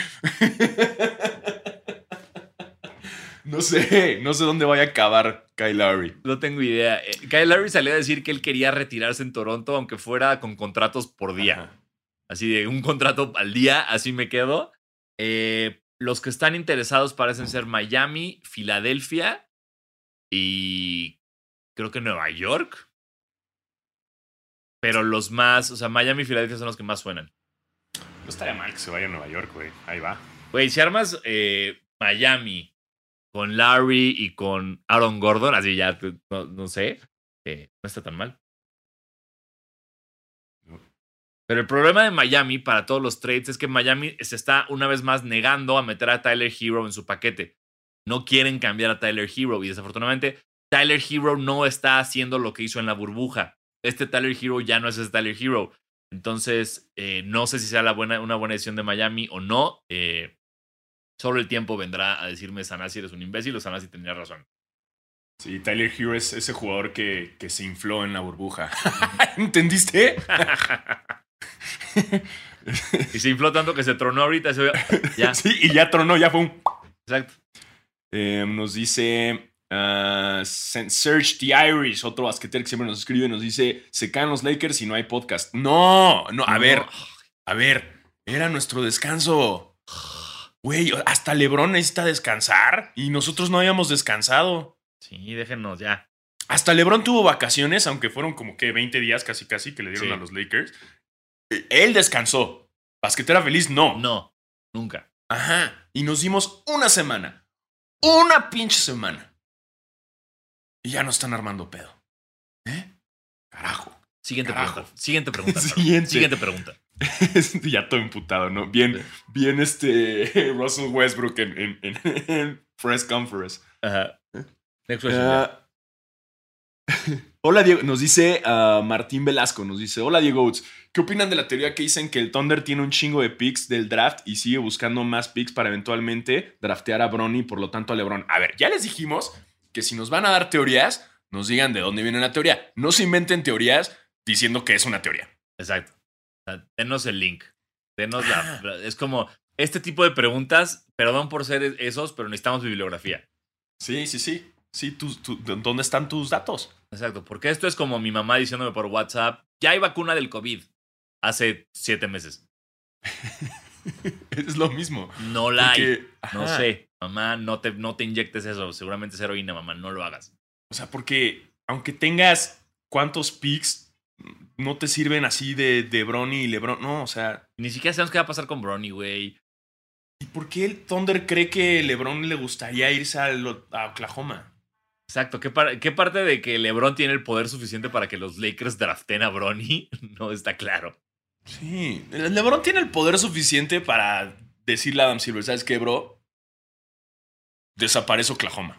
No sé, no sé dónde vaya a acabar Kyle Lowry. No tengo idea. Eh, Kyle Lowry salió a decir que él quería retirarse en Toronto, aunque fuera con contratos por día. Así de un contrato al día, así me quedo. Eh, los que están interesados parecen ser Miami, Filadelfia y creo que Nueva York. Pero los más, o sea, Miami y Filadelfia son los que más suenan. No estaría mal que se vaya a Nueva York, güey. Ahí va. Güey, si armas eh, Miami con Larry y con Aaron Gordon, así ya, no, sé, eh, no está tan mal. Pero el problema de Miami para todos los trades es que Miami se está una vez más negando a meter a Tyler Hero en su paquete. No quieren cambiar a Tyler Hero y desafortunadamente Tyler Hero no está haciendo lo que hizo en la burbuja. Este Tyler Hero ya no es ese Tyler Hero. Entonces, eh, no sé si sea la buena, una buena decisión de Miami o no. Eh, solo el tiempo vendrá a decirme Sanasi eres un imbécil o Sanasi tenía razón. Sí, Tyler Hero es ese jugador que, que se infló en la burbuja. ¿Entendiste? y se infló tanto que se tronó ahorita. ya. Sí, y ya tronó, ya fue un. Exacto. Eh, nos dice Uh, Search the Irish, otro basquetero que siempre nos escribe, nos dice: Se caen los Lakers y no hay podcast. No, no, a ver, a ver, era nuestro descanso. Güey, hasta LeBron necesita descansar y nosotros no habíamos descansado. Sí, déjenos ya. Hasta LeBron tuvo vacaciones, aunque fueron como que 20 días casi casi que le dieron a los Lakers. E, él descansó. Basquetera feliz, no. No, nunca. Ajá. Y nos dimos una semana. Una pinche semana y ya no están armando pedo. ¿Eh? Carajo. Siguiente pregunta. Siguiente pregunta. Siguiente. pregunta. ya todo imputado, ¿no? Bien, bien este Russell Westbrook en, en, Press Conference. Ajá. Next question. Ah, hola Diego, nos dice uh, Martín Velasco, nos dice, hola Diego ¿qué opinan de la teoría que dicen que el Thunder tiene un chingo de picks del draft y sigue buscando más picks para eventualmente draftear a Bronny y por lo tanto a LeBron? A ver, ya les dijimos que si nos van a dar teorías, nos digan de dónde viene la teoría. No se inventen teorías diciendo que es una teoría. Exacto. denos el link. Denos la. Ah. Es como este tipo de preguntas, perdón por ser esos, pero necesitamos bibliografía. Sí, sí, sí. Sí, ¿dónde están tus datos? Exacto, porque esto es como mi mamá diciéndome por WhatsApp, ya hay vacuna del COVID hace siete meses. es lo mismo. No la hay. No sé. Mamá, no te, no te inyectes eso. Seguramente es heroína, mamá. No lo hagas. O sea, porque aunque tengas cuántos picks, no te sirven así de, de Bronny y LeBron. No, o sea. Ni siquiera sabemos qué va a pasar con Bronny, güey. ¿Y por qué el Thunder cree que LeBron le gustaría irse a, Oklahoma? Exacto. ¿Qué, ¿Qué, parte de que LeBron tiene el poder suficiente para que los Lakers draften a Bronny? No está claro. Sí. LeBron tiene el poder suficiente para decirle a Adam Silver, ¿sabes qué, bro? desaparece Oklahoma.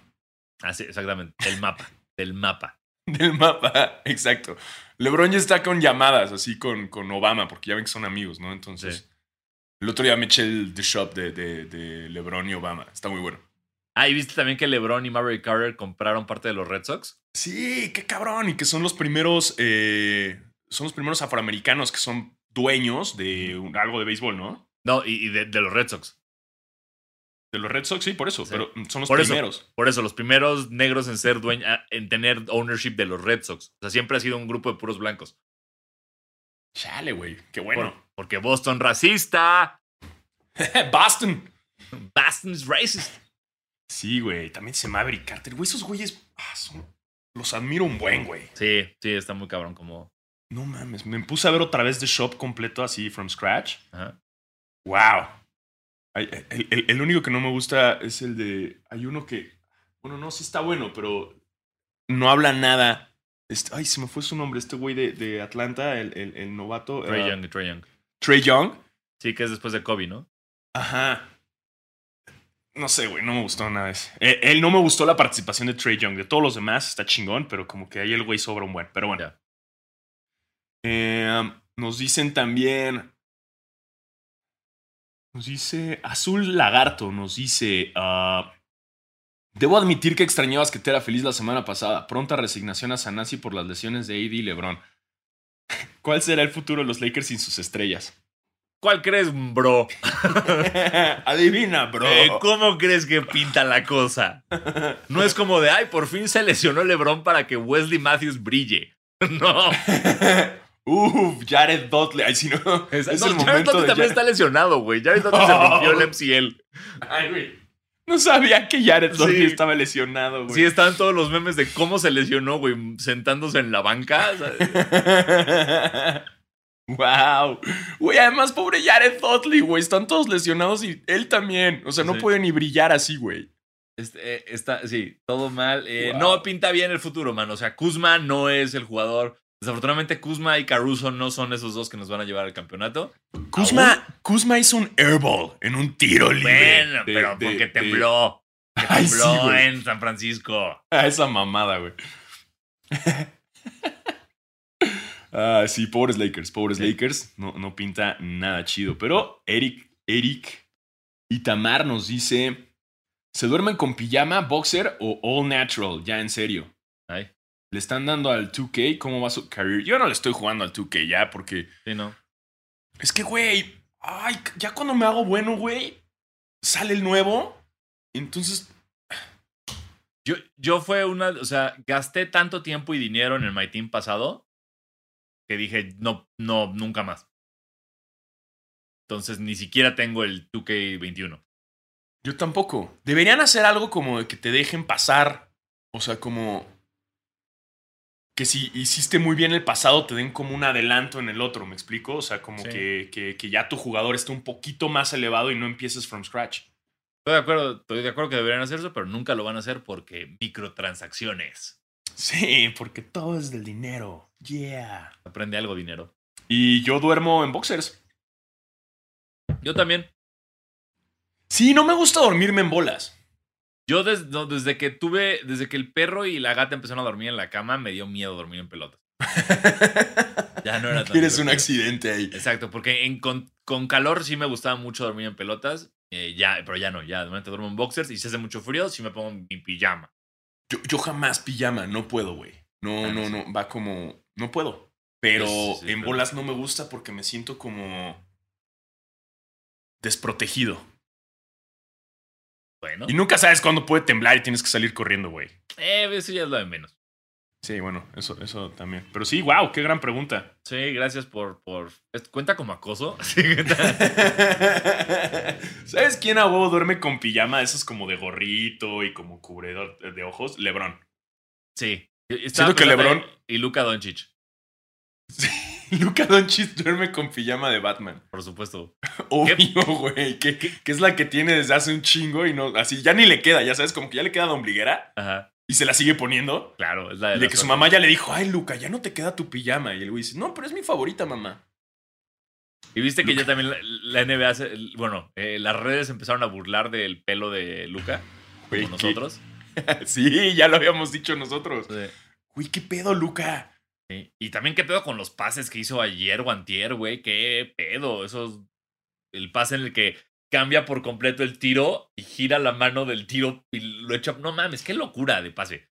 Así, exactamente. El mapa. del mapa. Del mapa, exacto. LeBron ya está con llamadas, así con, con Obama, porque ya ven que son amigos, ¿no? Entonces, el otro día me eché el The Shop de, de, LeBron y Obama. Está muy bueno. Ah, ¿y viste también que LeBron y Maverick Carter compraron parte de los Red Sox? Sí, qué cabrón. Y que son los primeros, eh, son los primeros afroamericanos que son dueños de algo de béisbol, ¿no? No, y, de, de, los Red Sox. De los Red Sox, sí, por eso. Pero son los primeros. por eso, los primeros negros en ser dueños, en tener ownership de los Red Sox. O sea, siempre ha sido un grupo de puros blancos. Chale, güey. Qué bueno. porque Boston racista. Boston. Boston's racist. Sí, güey. También se Maverick Carter. Güey, esos güeyes ah, los admiro un buen, güey. Sí, sí, está muy cabrón como. No mames. Me puse a ver otra vez The Shop completo así, from scratch. Ajá. Wow. El, el, único que no me gusta es el de. Hay uno que. Bueno, no, sí está bueno, pero no habla nada. Este, ay, se me fue su nombre. Este güey de, de Atlanta, el, el, novato. Trey Young, Trey Young. Trey Young. Sí, que es después de Kobe, ¿no? Ajá. No sé, güey, no me gustó nada eso. Eh, él no me gustó la participación de Trey Young. De todos los demás está chingón, pero como que ahí el güey sobra un buen. Pero bueno. Eh, nos dicen también. Nos dice. Azul Lagarto nos dice. Ah, debo admitir que extrañabas que te era feliz la semana pasada. Pronta resignación a Sanasi por las lesiones de AD y LeBron. ¿Cuál será el futuro de los Lakers sin sus estrellas? ¿Cuál crees, bro? Adivina, bro. Eh, ¿Cómo crees que pinta la cosa? No es como de, ay, por fin se lesionó LeBron para que Wesley Matthews brille. No. Uf, Jared Dudley. Ay, si no. Es, el Jared Dudley también está lesionado, güey. Jared Dudley se rompió el MCL. Ay, güey. No sabía que Jared Dudley estaba lesionado, güey. Sí, estaban todos los memes de cómo se lesionó, güey, sentándose en la banca. Wow. Güey, además, pobre Jared Dudley, güey. Están todos lesionados y él también. O sea, no puede ni brillar así, güey. Este, eh, está, sí, todo mal. Eh, no pinta bien el futuro, man. O sea, Kuzma no es el jugador. Desafortunadamente, Kuzma y Caruso no son esos dos que nos van a llevar al campeonato. Kuzma, Kuzma hizo un airball en un tiro libre. Bueno, pero porque tembló. tembló en San Francisco. Ah, esa mamada, güey. Ah, sí, pobres Lakers, pobres Lakers. No, no pinta nada chido. Pero Eric, Eric Itamar nos dice: ¿Se duermen con pijama, boxer o all natural? Ya en serio. ¿Le están dando al 2K? ¿Cómo va su career? Yo no le estoy jugando al 2K ya porque. Sí, no. Es que, güey. Ay, ya cuando me hago bueno, güey. Sale el nuevo. Entonces. Yo, yo fue una. O sea, gasté tanto tiempo y dinero en el My Team pasado que dije, no, no, nunca más. Entonces ni siquiera tengo el 2K21. Yo tampoco. Deberían hacer algo como que te dejen pasar. O sea, como que si hiciste muy bien el pasado, te den como un adelanto en el otro, ¿me explico? O sea, como que, que, que, ya tu jugador esté un poquito más elevado y no empieces from scratch. Estoy de acuerdo, estoy de acuerdo que deberían hacer eso, pero nunca lo van a hacer porque microtransacciones. Sí, porque todo es del dinero. Yeah. Aprende algo, dinero. Y yo duermo en boxers. Yo también. Sí, no me gusta dormirme en bolas. Yo desde que tuve, desde que el perro y la gata empezaron a dormir en la cama, me dio miedo dormir en pelotas. ya no era tan. Tienes un accidente ahí. Exacto, porque con, calor sí me gustaba mucho dormir en pelotas. Eh, ya, pero ya no, ya de momento duermo en boxers y si hace mucho frío, sí me pongo mi pijama. Yo, jamás pijama, no puedo, güey. No, ah, no, no, va como. No puedo. Pero en bolas no me gusta porque me siento como. desprotegido. Bueno. Y nunca sabes cuándo puede temblar y tienes que salir corriendo, güey. Eh, eso ya es lo de menos. Sí, bueno, eso, eso también. Pero sí, wow, qué gran pregunta. Sí, gracias por. por... ¿Cuenta como acoso? ¿Sabes quién a huevo duerme con pijama? Esos como de gorrito y como cubredor de ojos. Lebron. Sí. Siento que Lebron. Y Luca Doncic. Sí. Luca Doncic duerme con pijama de Batman. Por supuesto. Obvio, güey. Que, que, es la que tiene desde hace un chingo y no. Así ya ni le queda, ya sabes, como que ya le queda de ombliguera. Ajá y se la sigue poniendo. Claro, es la de, de que su mamá ya le dijo, ay, Luca, ya no te queda tu pijama. Y el güey dice, no, pero es mi favorita, mamá. Y viste que ya también la, NBA, bueno, eh, las redes empezaron a burlar del pelo de Luca, como nosotros. sí, ya lo habíamos dicho nosotros. Uy, qué pedo, Luca. Y también qué pedo con los pases que hizo ayer o antier, güey. Qué pedo. Esos. El pase en el que cambia por completo el tiro y gira la mano del tiro y lo echa. No mames, qué locura de pase.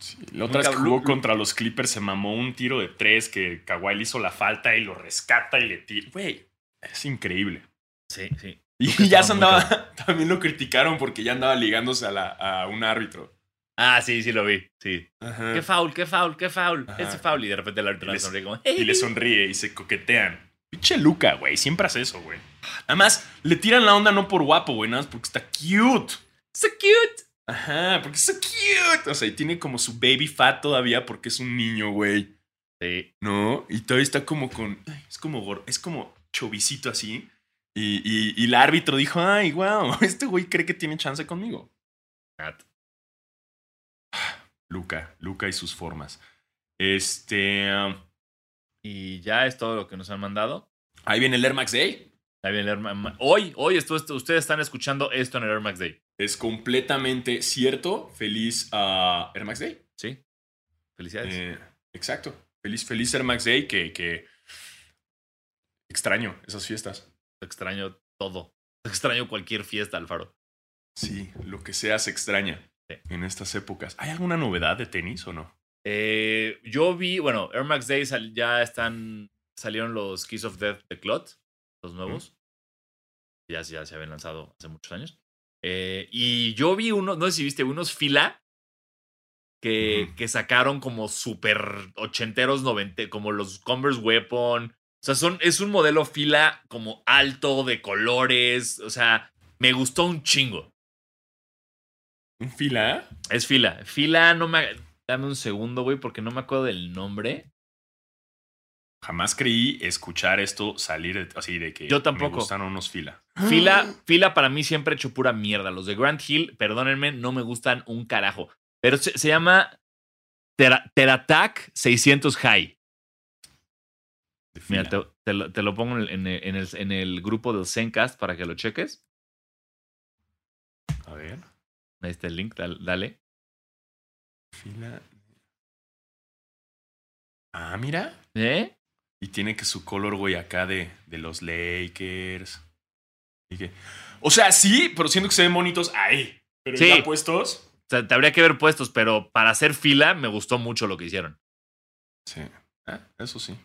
Sí, la otra vez jugó contra los Clippers se mamó un tiro de tres que Kawhi le hizo la falta y lo rescata y le tira. Güey, es increíble. Sí, sí. Y ya se andaba, también lo criticaron porque ya andaba ligándose a, la, a un árbitro. Ah, sí, sí lo vi, sí. Qué foul, qué foul, qué foul. Ese foul y de repente el árbitro le sonríe como... Y le sonríe y se coquetean. Pinche Luca, güey, siempre hace eso, güey. Además, le tiran la onda no por guapo, güey, nada más porque está cute. So cute. Ajá, porque es so cute. O sea, y tiene como su baby fat todavía porque es un niño, güey. Sí. ¿No? Y todavía está como con. Es como, es como chovicito así. Y, y, el árbitro dijo: Ay, wow, este güey cree que tiene chance conmigo. Luca, Luca y sus formas. Este. Y ya es todo lo que nos han mandado. Ahí viene el Air Max Day. Ahí viene el Air Max. Hoy, hoy esto, ustedes están escuchando esto en el Air Max Day. Es completamente cierto. Feliz uh, Air Max Day. Sí. Felicidades. Eh, exacto. Feliz, feliz Air Max Day que, que extraño esas fiestas. Extraño todo. Extraño cualquier fiesta, Alfaro. Sí, lo que sea se extraña en estas épocas. ¿Hay alguna novedad de tenis o no? Eh, yo vi, bueno, Air Max Day ya están, salieron los Kiss of Death de Clot, los nuevos. Ya, ya se habían lanzado hace muchos años. Eh, y yo vi uno, no sé si viste, unos fila que, que sacaron como super ochenteros, noventa, como los Converse Weapon. O sea, son, es un modelo fila como alto, de colores. O sea, me gustó un chingo. ¿Un fila? Es fila. Fila, no me. Dame un segundo, güey, porque no me acuerdo del nombre. Jamás creí escuchar esto salir así de que Yo tampoco. me gustan unos fila. Fila, fila para mí siempre he hecho pura mierda. Los de Grand Hill, perdónenme, no me gustan un carajo. Pero se, llama Teratac 600 High. Mira, te, lo, pongo en el, en, el, grupo del Zencast para que lo cheques. A ver. Ahí está el link, dale. Fila. Ah, mira. ¿Eh? Y tiene que su color, güey, acá de, de los Lakers. Y que, o sea, sí, pero siento que se ven bonitos ahí. Pero ya puestos. O sea, te habría que ver puestos, pero para hacer fila me gustó mucho lo que hicieron. Sí, ah, eso sí.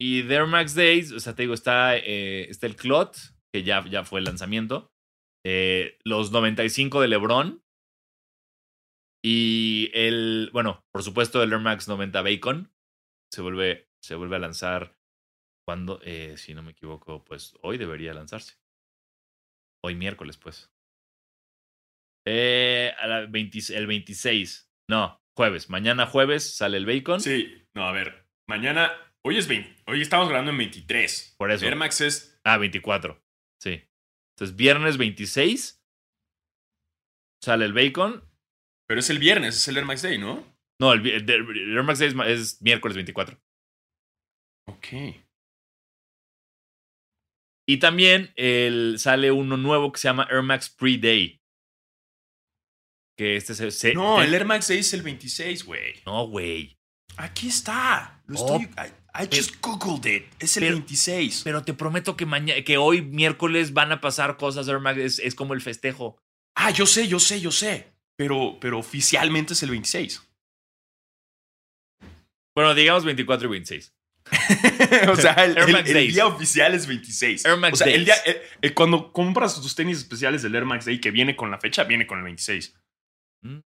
Y The Air Max Days, o sea, te digo, está, eh, está el Clot, que ya, ya fue el lanzamiento. Eh, los 95 de LeBron. Y el, bueno, por supuesto, el Air Max 90 Bacon. Se vuelve, se vuelve a lanzar cuando, eh, si no me equivoco, pues hoy debería lanzarse. Hoy miércoles, pues. Eh, el 26. No, jueves. Mañana jueves sale el bacon. Sí, no, a ver. Mañana. Hoy es 20. Hoy estamos grabando en 23. Por eso. Air Max es. Ah, 24. Sí. Entonces, viernes 26 sale el bacon. Pero es el viernes, es el Air Max Day, ¿no? No, el, Air Max Day es, miércoles 24. Ok. Y también el, sale uno nuevo que se llama Air Max Pre-Day. Que este se, no, el Air Max 6 es el 26, güey. No, güey. Aquí está. Lo oh, estoy. I, just googled it. Es el 26. Pero te prometo que mañana, que hoy miércoles van a pasar cosas Air Max. Es, como el festejo. Ah, yo sé, yo sé, yo sé. Pero, pero oficialmente es el 26. Bueno, digamos 24 y 26. o sea, el, día oficial es 26. Air Max o sea, el día, eh, eh, cuando compras tus tenis especiales del Air Max Day que viene con la fecha, viene con el 26. Mm.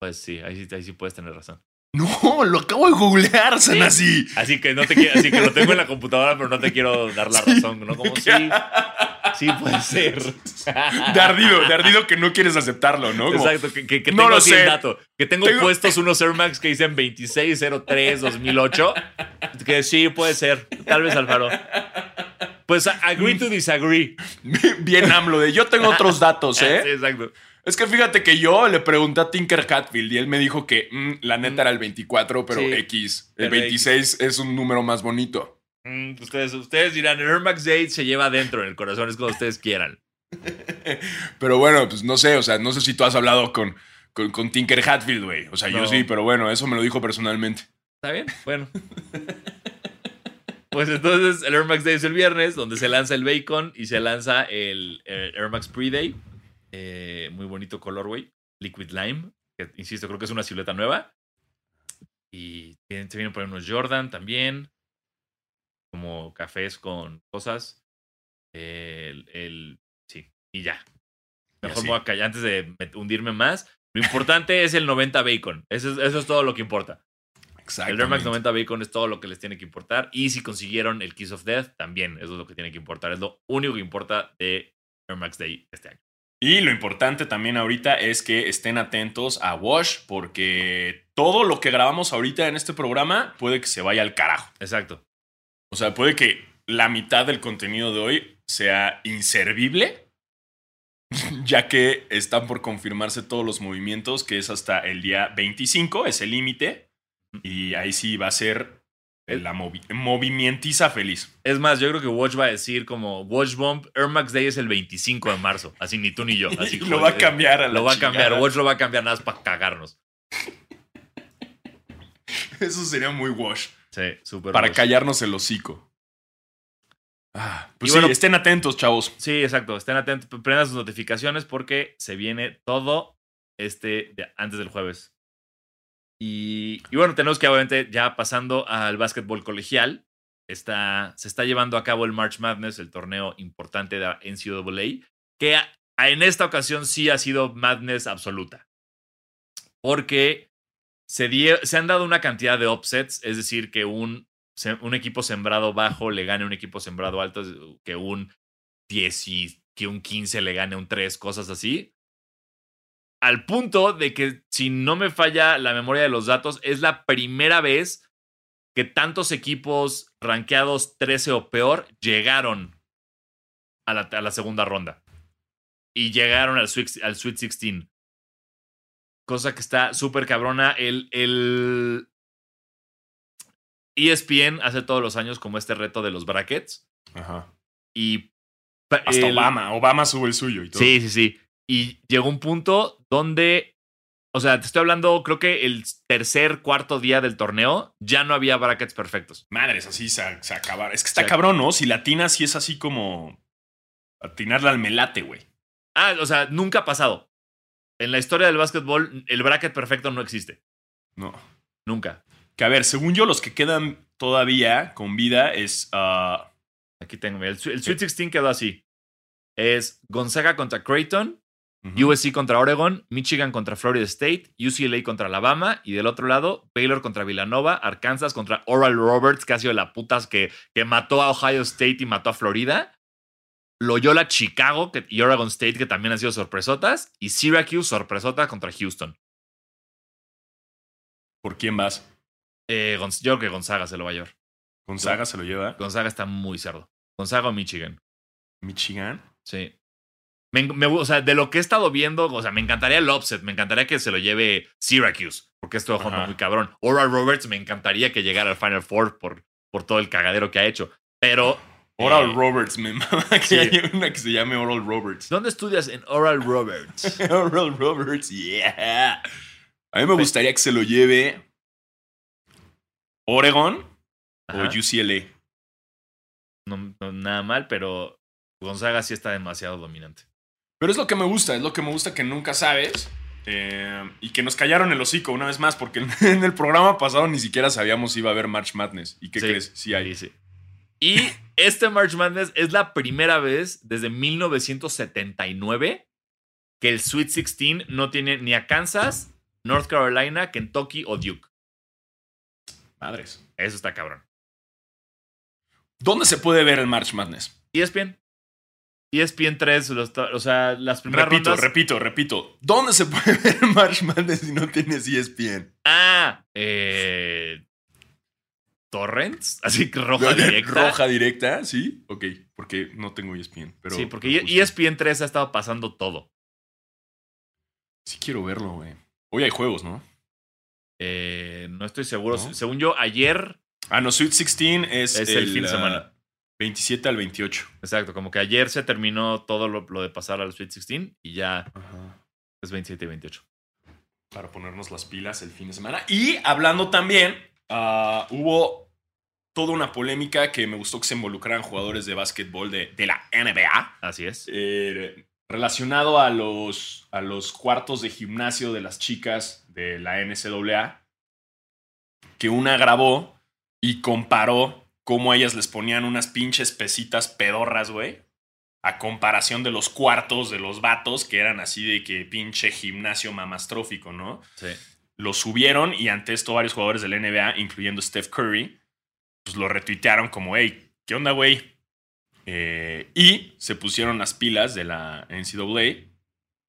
Pues sí, ahí, sí puedes tener razón. No, lo acabo de googlear, son así. Así que no te quiero, así que lo tengo en la computadora, pero no te quiero dar la razón, ¿no? Como sí. Sí, puede ser. De ardido, de ardido que no quieres aceptarlo, ¿no? Exacto, que, que, tengo así el dato. Que tengo, puestos unos Air Max que dicen 2603 2008. Que sí, puede ser. Tal vez Alfaro. Pues agree to disagree. Bien, AMLO, de yo tengo otros datos, ¿eh? Sí, exacto. Es que fíjate que yo le pregunté a Tinker Hatfield y él me dijo que mm, la neta mm. era el 24, pero X. El 26 es un número más bonito. Mm, ustedes, ustedes dirán, el Air Max 8 se lleva adentro en el corazón, es como ustedes quieran. pero bueno, pues no sé, o sea, no sé si tú has hablado con, con, Tinker Hatfield, güey. O sea, yo sí, pero bueno, eso me lo dijo personalmente. Está bien, bueno. Pues entonces el Air Max Day es el viernes, donde se lanza el Bacon y se lanza el, Air Max Pre-Day. Eh, muy bonito color, güey. Liquid Lime, que insisto, creo que es una silueta nueva. Y se vienen por unos Jordan también. Como cafés con cosas. El, sí, y ya. Mejor me voy a callar antes de hundirme más. Lo importante es el 90 Bacon. Eso es, todo lo que importa. El Air Max 90 Bacon es todo lo que les tiene que importar. Y si consiguieron el Kiss of Death, también eso es lo que tiene que importar. Es lo único que importa de Air Max Day este año. Y lo importante también ahorita es que estén atentos a Wash porque todo lo que grabamos ahorita en este programa puede que se vaya al carajo. Exacto. O sea, puede que la mitad del contenido de hoy sea inservible, ya que están por confirmarse todos los movimientos, que es hasta el día 25, es el límite. Y ahí sí va a ser la movimientiza feliz. Es más, yo creo que Watch va a decir como Watch Bomb, Air Max Day es el 25 de marzo. Así ni tú ni yo. Así lo va a cambiar Lo va a cambiar. Watch lo va a cambiar nada más para cagarnos. Eso sería muy Wash. Sí, súper. Para callarnos el hocico. Ah, pues sí, estén atentos, chavos. Sí, exacto. Estén atentos. Prendan sus notificaciones porque se viene todo este antes del jueves. Y, bueno, tenemos que obviamente ya pasando al básquetbol colegial, está, se está llevando a cabo el March Madness, el torneo importante de NCAA, que en esta ocasión sí ha sido Madness absoluta. Porque se, se han dado una cantidad de offsets, es decir, que un, un equipo sembrado bajo le gane a un equipo sembrado alto, que un 10 y que un 15 le gane un 3, cosas así al punto de que, si no me falla la memoria de los datos, es la primera vez que tantos equipos rankeados 13 o peor llegaron a la, segunda ronda. Y llegaron al Sweet, al Sweet 16. Cosa que está súper cabrona. El, el ESPN hace todos los años como este reto de los brackets. Ajá. Y. Hasta Obama. Obama sube el suyo y todo. Sí, sí, sí. Y llegó un punto donde, o sea, te estoy hablando, creo que el tercer, cuarto día del torneo ya no había brackets perfectos. Madres, así se, se acaba. Es que está cabrón, ¿no? Si latina sí es así como atinarle al melate, güey. Ah, o sea, nunca ha pasado. En la historia del básquetbol, el bracket perfecto no existe. No. Nunca. Que a ver, según yo, los que quedan todavía con vida es. Ah, Aquí tengo. El, el Sweet 16 quedó así. Es Gonzaga contra Creighton, USC contra Oregon, Michigan contra Florida State, UCLA contra Alabama y del otro lado Baylor contra Villanova, Arkansas contra Oral Roberts, que ha sido la putas que, que mató a Ohio State y mató a Florida. Loyola Chicago y Oregon State, que también han sido sorpresotas, y Syracuse sorpresota contra Houston. ¿Por quién vas? Eh, yo creo que Gonzaga se lo va a llevar. ¿Gonzaga se lo lleva? Gonzaga está muy cerdo. Gonzaga o Michigan. ¿Michigan? Sí. Me, o sea, de lo que he estado viendo, o sea, me encantaría el offset, me encantaría que se lo lleve Syracuse, porque esto es muy cabrón. Oral Roberts me encantaría que llegara al Final Four por, por todo el cagadero que ha hecho. Pero. Oral eh, Roberts, me mama que hay una que se llame Oral Roberts. ¿Dónde estudias en Oral Roberts? Oral Roberts, yeah. A mí me gustaría que se lo lleve Oregon o UCLA. no, nada mal, pero Gonzaga sí está demasiado dominante. Pero es lo que me gusta, es lo que me gusta que nunca sabes. Eh, y que nos callaron el hocico una vez más, porque en el programa pasado ni siquiera sabíamos si iba a haber March Madness. ¿Y qué crees? Sí hay. Sí, Y este March Madness es la primera vez desde 1979 que el Sweet 16 no tiene ni a Kansas, North Carolina, Kentucky o Duke. Madres. Eso está cabrón. ¿Dónde se puede ver el March Madness? ESPN. ESPN 3, o sea, las primeras repito, Repito, repito, ¿Dónde se puede ver March Madness si no tienes ESPN? Ah, eh... Torrents, así que roja directa. Roja directa, sí, ok, porque no tengo ESPN. Pero, sí, porque ESPN 3 ha estado pasando todo. Sí quiero verlo, güey. Hoy hay juegos, ¿no? Eh, no estoy seguro. Según yo, ayer... Ah, no, Sweet 16 es, es el, fin de semana. 27 al 28. Exacto, como que ayer se terminó todo lo, de pasar al Sweet 16 y ya es 27 y 28. Para ponernos las pilas el fin de semana. Y hablando también, ah, hubo toda una polémica que me gustó que se involucraran jugadores de básquetbol de, la NBA. Así es. Eh, relacionado a los, a los cuartos de gimnasio de las chicas de la NCAA, que una grabó y comparó cómo ellas les ponían unas pinches pesitas pedorras, güey. A comparación de los cuartos de los vatos, que eran así de que pinche gimnasio mamastrófico, ¿no? Sí. Lo subieron y ante esto varios jugadores del NBA, incluyendo Steph Curry, pues lo retuitearon como, hey, ¿qué onda, güey? Eh, y se pusieron las pilas de la NCAA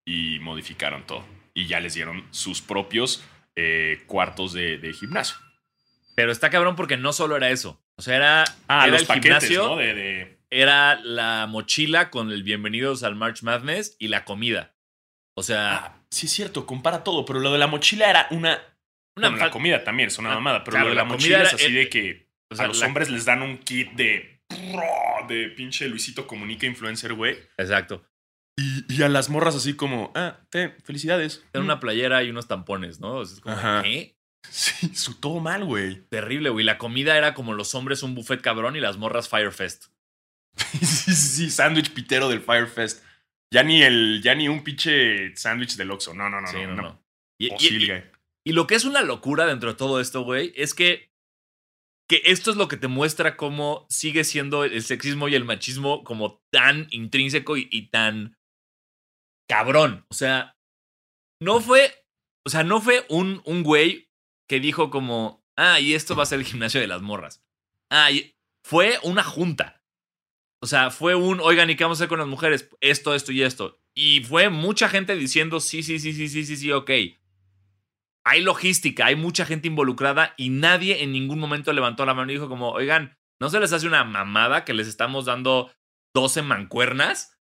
y modificaron todo. Y ya les dieron sus propios eh, cuartos de, gimnasio. Pero está cabrón porque no solo era eso. O sea, era, ah, era el gimnasio. Era la mochila con el bienvenidos al March Madness y la comida. O sea. Ah, sí, es cierto, compara todo. Pero lo de la mochila era una. una la comida también es una ah, mamada. Pero lo de la, mochila es así de que a los hombres les dan un kit de. De pinche Luisito Comunica Influencer, güey. Exacto. Y, a las morras así como, ah, te, felicidades. En una playera y unos tampones, ¿no? es como, ¿qué? Sí, su todo mal, güey. Terrible, güey. La comida era como los hombres un buffet cabrón y las morras Firefest. sí, sí, sí, sándwich pitero del Firefest. Ya ni el, ya ni un pinche sándwich del Oxxo. No, no, no, no. no, Y, y, lo que es una locura dentro de todo esto, güey, es que, que esto es lo que te muestra cómo sigue siendo el sexismo y el machismo como tan intrínseco y tan cabrón. O sea, no fue, o sea, no fue un, un güey que dijo como, ah, y esto va a ser el gimnasio de las morras. Ah, fue una junta. O sea, fue un, oigan, ¿y qué vamos a hacer con las mujeres? Esto, esto y esto. Y fue mucha gente diciendo, sí, sí, sí, sí, sí, sí, sí, ok. Hay logística, hay mucha gente involucrada y nadie en ningún momento levantó la mano y dijo como, oigan, ¿no se les hace una mamada que les estamos dando 12 mancuernas?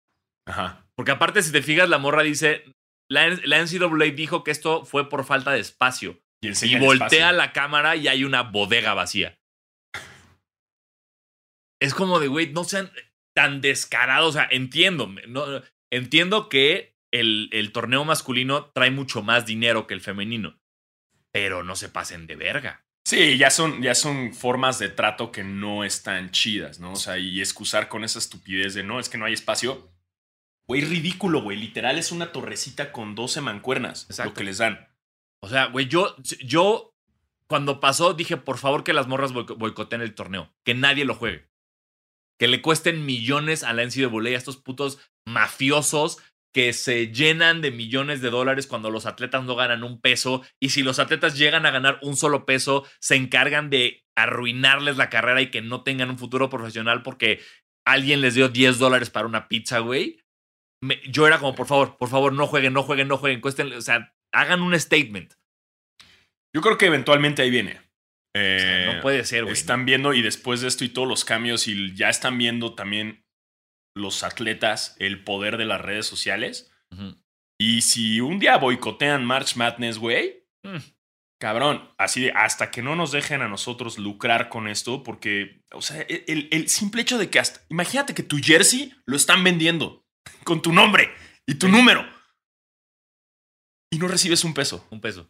Ajá. Porque aparte, si te fijas, la morra dice, la, la NCAA dijo que esto fue por falta de espacio. Y, voltea la cámara y hay una bodega vacía. es como de, güey, no sean tan descarados. O sea, entiendo, no, entiendo que el, el torneo masculino trae mucho más dinero que el femenino. Pero no se pasen de verga. Sí, ya son, ya son formas de trato que no están chidas, ¿no? O sea, y excusar con esa estupidez de no, es que no hay espacio. Güey, ridículo, güey. Literal es una torrecita con 12 mancuernas. Exacto. Lo que les dan. O sea, güey, yo, yo cuando pasó dije, por favor que las morras boicoteen el torneo. Que nadie lo juegue. Que le cuesten millones a la NCAA, a estos putos mafiosos que se llenan de millones de dólares cuando los atletas no ganan un peso. Y si los atletas llegan a ganar un solo peso, se encargan de arruinarles la carrera y que no tengan un futuro profesional porque alguien les dio 10 dólares para una pizza, güey yo era como, por favor, por favor, no jueguen, no jueguen, no jueguen, cuesten, o sea, hagan un statement. Yo creo que eventualmente ahí viene. no eh, puede ser, güey. Están viendo y después de esto y todos los cambios y ya están viendo también los atletas el poder de las redes sociales. Y si un día boicotean March Madness, güey, mm. cabrón, así de hasta que no nos dejen a nosotros lucrar con esto, porque, o sea, el, el simple hecho de que hasta, imagínate que tu jersey lo están vendiendo con tu nombre y tu número. Y no recibes un peso. Un peso.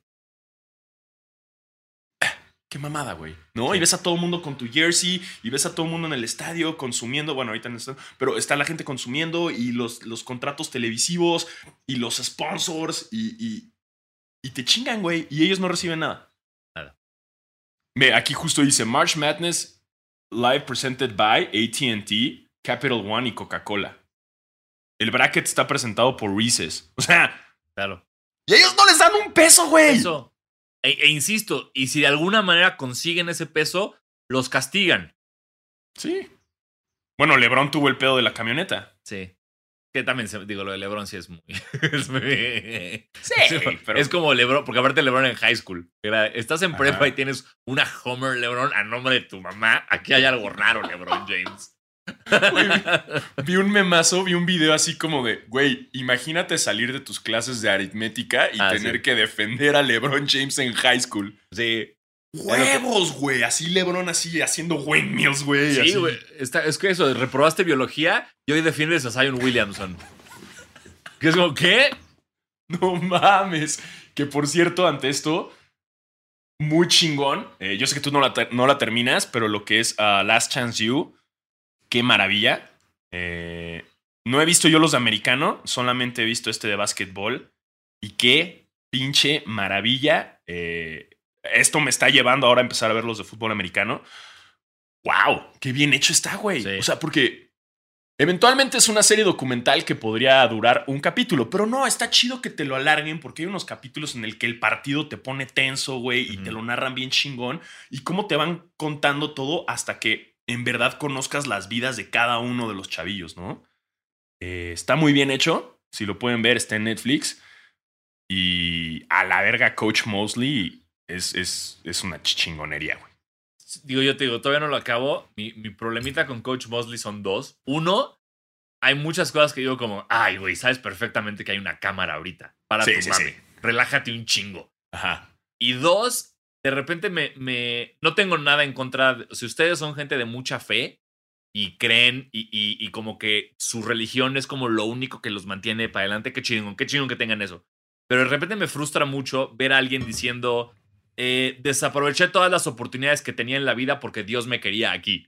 Qué mamada, güey. ¿No? Y ves a todo el mundo con tu jersey y ves a todo el mundo en el estadio consumiendo. Bueno, ahorita no está. Pero está la gente consumiendo y los, los contratos televisivos y los sponsors y, y, y te chingan, güey. Y ellos no reciben nada. Nada. Ve, aquí justo dice March Madness Live presented by ATT, Capital One y Coca-Cola el bracket está presentado por Reese's. O sea. Claro. Y ellos no les dan un peso, güey. Eso. E, e, insisto, y si de alguna manera consiguen ese peso, los castigan. Sí. Bueno, LeBron tuvo el pedo de la camioneta. Sí. Que también, digo, lo de LeBron sí es muy. Es sí, pero... Es como LeBron, porque aparte LeBron en high school. estás en prepa y tienes una Homer LeBron a nombre de tu mamá. Aquí hay algo raro, LeBron James vi un memazo, vi un video así como de, güey, imagínate salir de tus clases de aritmética y ah, tener que defender a LeBron James en high school. Sí. Huevos, güey. Así LeBron así haciendo windmills, güey. Sí, güey. Es que eso, reprobaste biología y hoy defiendes a Zion Williamson. ¿Qué es como, ¿qué? No mames. Que por cierto, ante esto, muy chingón. Eh, yo sé que tú no la, no la terminas, pero lo que es uh, Last Chance You qué maravilla. Eh, no he visto yo los de americano, solamente he visto este de básquetbol. Y qué pinche maravilla. Eh, esto me está llevando ahora a empezar a ver los de fútbol americano. ¡Wow! ¡Qué bien hecho está, güey! O sea, porque Eventualmente es una serie documental que podría durar un capítulo, pero no, está chido que te lo alarguen porque hay unos capítulos en el que el partido te pone tenso, güey, y te lo narran bien chingón y cómo te van contando todo hasta que en verdad conozcas las vidas de cada uno de los chavillos, ¿no? Eh, está muy bien hecho, si lo pueden ver, está en Netflix y a la verga Coach Mosley es, es, es una chingonería, güey digo, yo te digo, todavía no lo acabo. Mi, problemita con Coach Mosley son dos. Uno, hay muchas cosas que digo como, ay, güey, sabes perfectamente que hay una cámara ahorita. Para tu mami. Relájate un chingo. Ajá. Y dos, de repente me, me. No tengo nada en contra. Si ustedes son gente de mucha fe y creen y, y, como que su religión es como lo único que los mantiene para adelante, qué chingón, qué chingón que tengan eso. Pero de repente me frustra mucho ver a alguien diciendo eh, desaproveché todas las oportunidades que tenía en la vida porque Dios me quería aquí.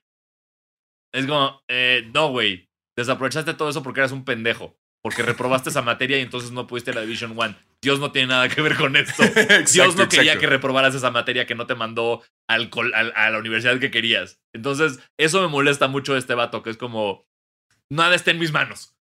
Es como, eh, no, güey. Desaprovechaste todo eso porque eras un pendejo. Porque reprobaste esa materia y entonces no pudiste la Division One. Dios no tiene nada que ver con esto. Dios no quería que reprobaras esa materia que no te mandó al, a la universidad que querías. Entonces, eso me molesta mucho de este vato, que es como, nada está en mis manos.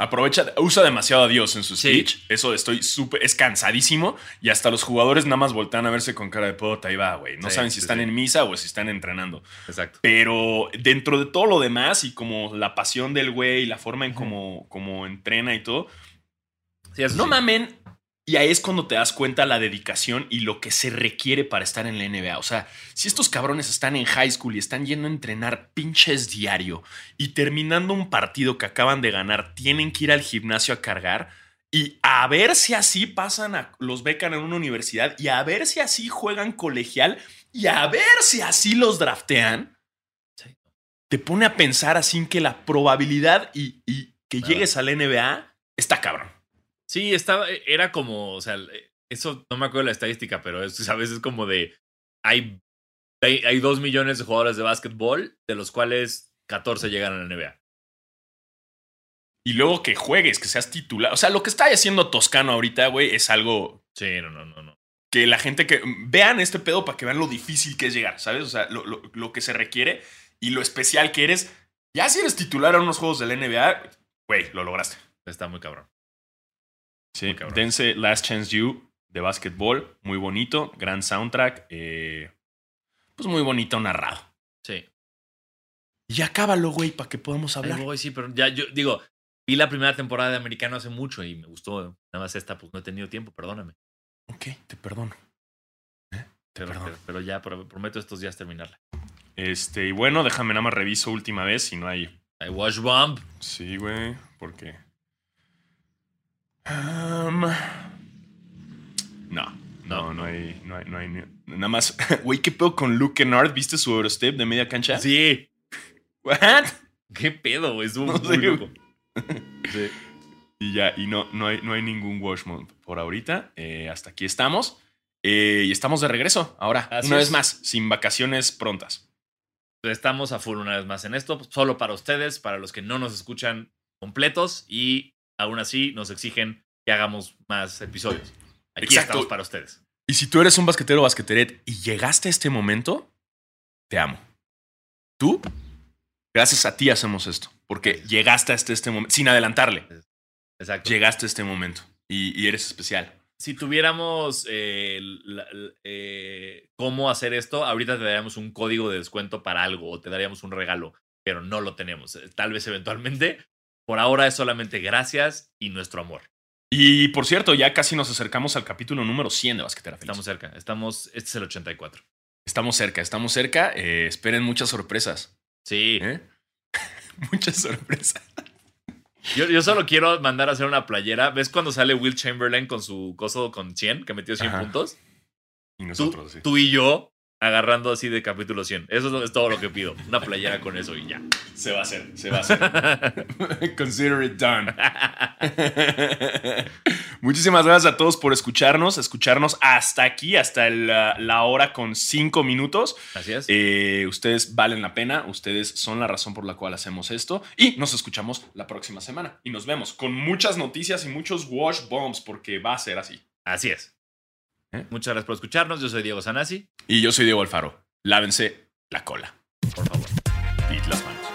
Aprovecha, usa demasiado a Dios en su speech. Eso estoy súper, es cansadísimo. Y hasta los jugadores nada más voltean a verse con cara de puta, ahí va, güey. No saben si están en misa o si están entrenando. Exacto. Pero dentro de todo lo demás y como la pasión del güey, la forma en cómo, entrena y todo. no mamen y ahí es cuando te das cuenta la dedicación y lo que se requiere para estar en la NBA. O sea, si estos cabrones están en high school y están yendo a entrenar pinches diario y terminando un partido que acaban de ganar, tienen que ir al gimnasio a cargar y a ver si así pasan a los becan en una universidad y a ver si así juegan colegial y a ver si así los draftean. Te pone a pensar así que la probabilidad y, que llegues al NBA está cabrón. Sí, estaba, e, era como, o sea, e, eso no me acuerdo de la estadística, pero es, a veces como de, hay, hay, dos millones de jugadores de básquetbol, de los cuales 14 llegan a la NBA. Y luego que juegues, que seas titular. O sea, lo que está haciendo Toscano ahorita, güey, es algo... Sí, no, no, no, no. Que la gente que... Vean este pedo para que vean lo difícil que es llegar, ¿sabes? O sea, lo, lo que se requiere y lo especial que eres. Ya si eres titular en unos juegos de la NBA, güey, lo lograste. Está muy cabrón. Sí, dense Last Chance You de básquetbol, muy bonito, gran soundtrack, eh, pues muy bonito narrado. Sí. Y acábalo, güey, para que podamos hablar. sí, pero ya yo digo, vi la primera temporada de Americano hace mucho y me gustó. Nada más esta, pues no he tenido tiempo, perdóname. Ok, te perdono. ¿Eh? Te pero, perdono. Pero, ya prometo estos días terminarla. Este, y bueno, déjame nada más reviso última vez si no hay. Hay Wash Bomb. Sí, güey, porque no, no, no hay, no hay, no hay, nada más. Güey, ¿qué pedo con Luke Kennard? ¿Viste su Eurostep de media cancha? Sí. ¿What? ¿Qué pedo, güey? Estuvo muy loco. sí. Y ya, y no, no, hay, no hay ningún Washmont por ahorita. Eh, hasta aquí estamos. Eh, y estamos de regreso ahora, una vez más, sin vacaciones prontas. Estamos a full una vez más en esto, solo para ustedes, para los que no nos escuchan completos y aún así nos exigen que hagamos más episodios. Aquí estamos para ustedes. Y si tú eres un basquetero o basqueteret y llegaste a este momento, te amo. Tú, gracias a ti hacemos esto, porque llegaste hasta este momento, sin adelantarle. Exacto. Llegaste a este momento y, eres especial. Si tuviéramos eh, eh, cómo hacer esto, ahorita te daríamos un código de descuento para algo o te daríamos un regalo, pero no lo tenemos. Tal vez eventualmente, por ahora es solamente gracias y nuestro amor. Y por cierto, ya casi nos acercamos al capítulo número 100 de Basquetera Estamos cerca, estamos, este es el 84. Estamos cerca, estamos cerca. Eh, esperen muchas sorpresas. Sí. ¿Eh? muchas sorpresas. Yo, solo quiero mandar a hacer una playera. ¿Ves cuando sale Will Chamberlain con su coso con 100, que metió 100 puntos? Y nosotros, sí. Tú y yo agarrando así de capítulo 100. Eso es todo lo que pido. Una playera con eso y ya. Se va a hacer, se va a hacer. Consider it done. Muchísimas gracias a todos por escucharnos, escucharnos hasta aquí, hasta la, hora con cinco minutos. Gracias. Eh, ustedes valen la pena, ustedes son la razón por la cual hacemos esto y nos escuchamos la próxima semana. Y nos vemos con muchas noticias y muchos wash bombs porque va a ser así. Así es. ¿Eh? Muchas gracias por escucharnos. Yo soy Diego Sanasi. Y yo soy Diego Alfaro. Lávense la cola. Por favor. Y las manos.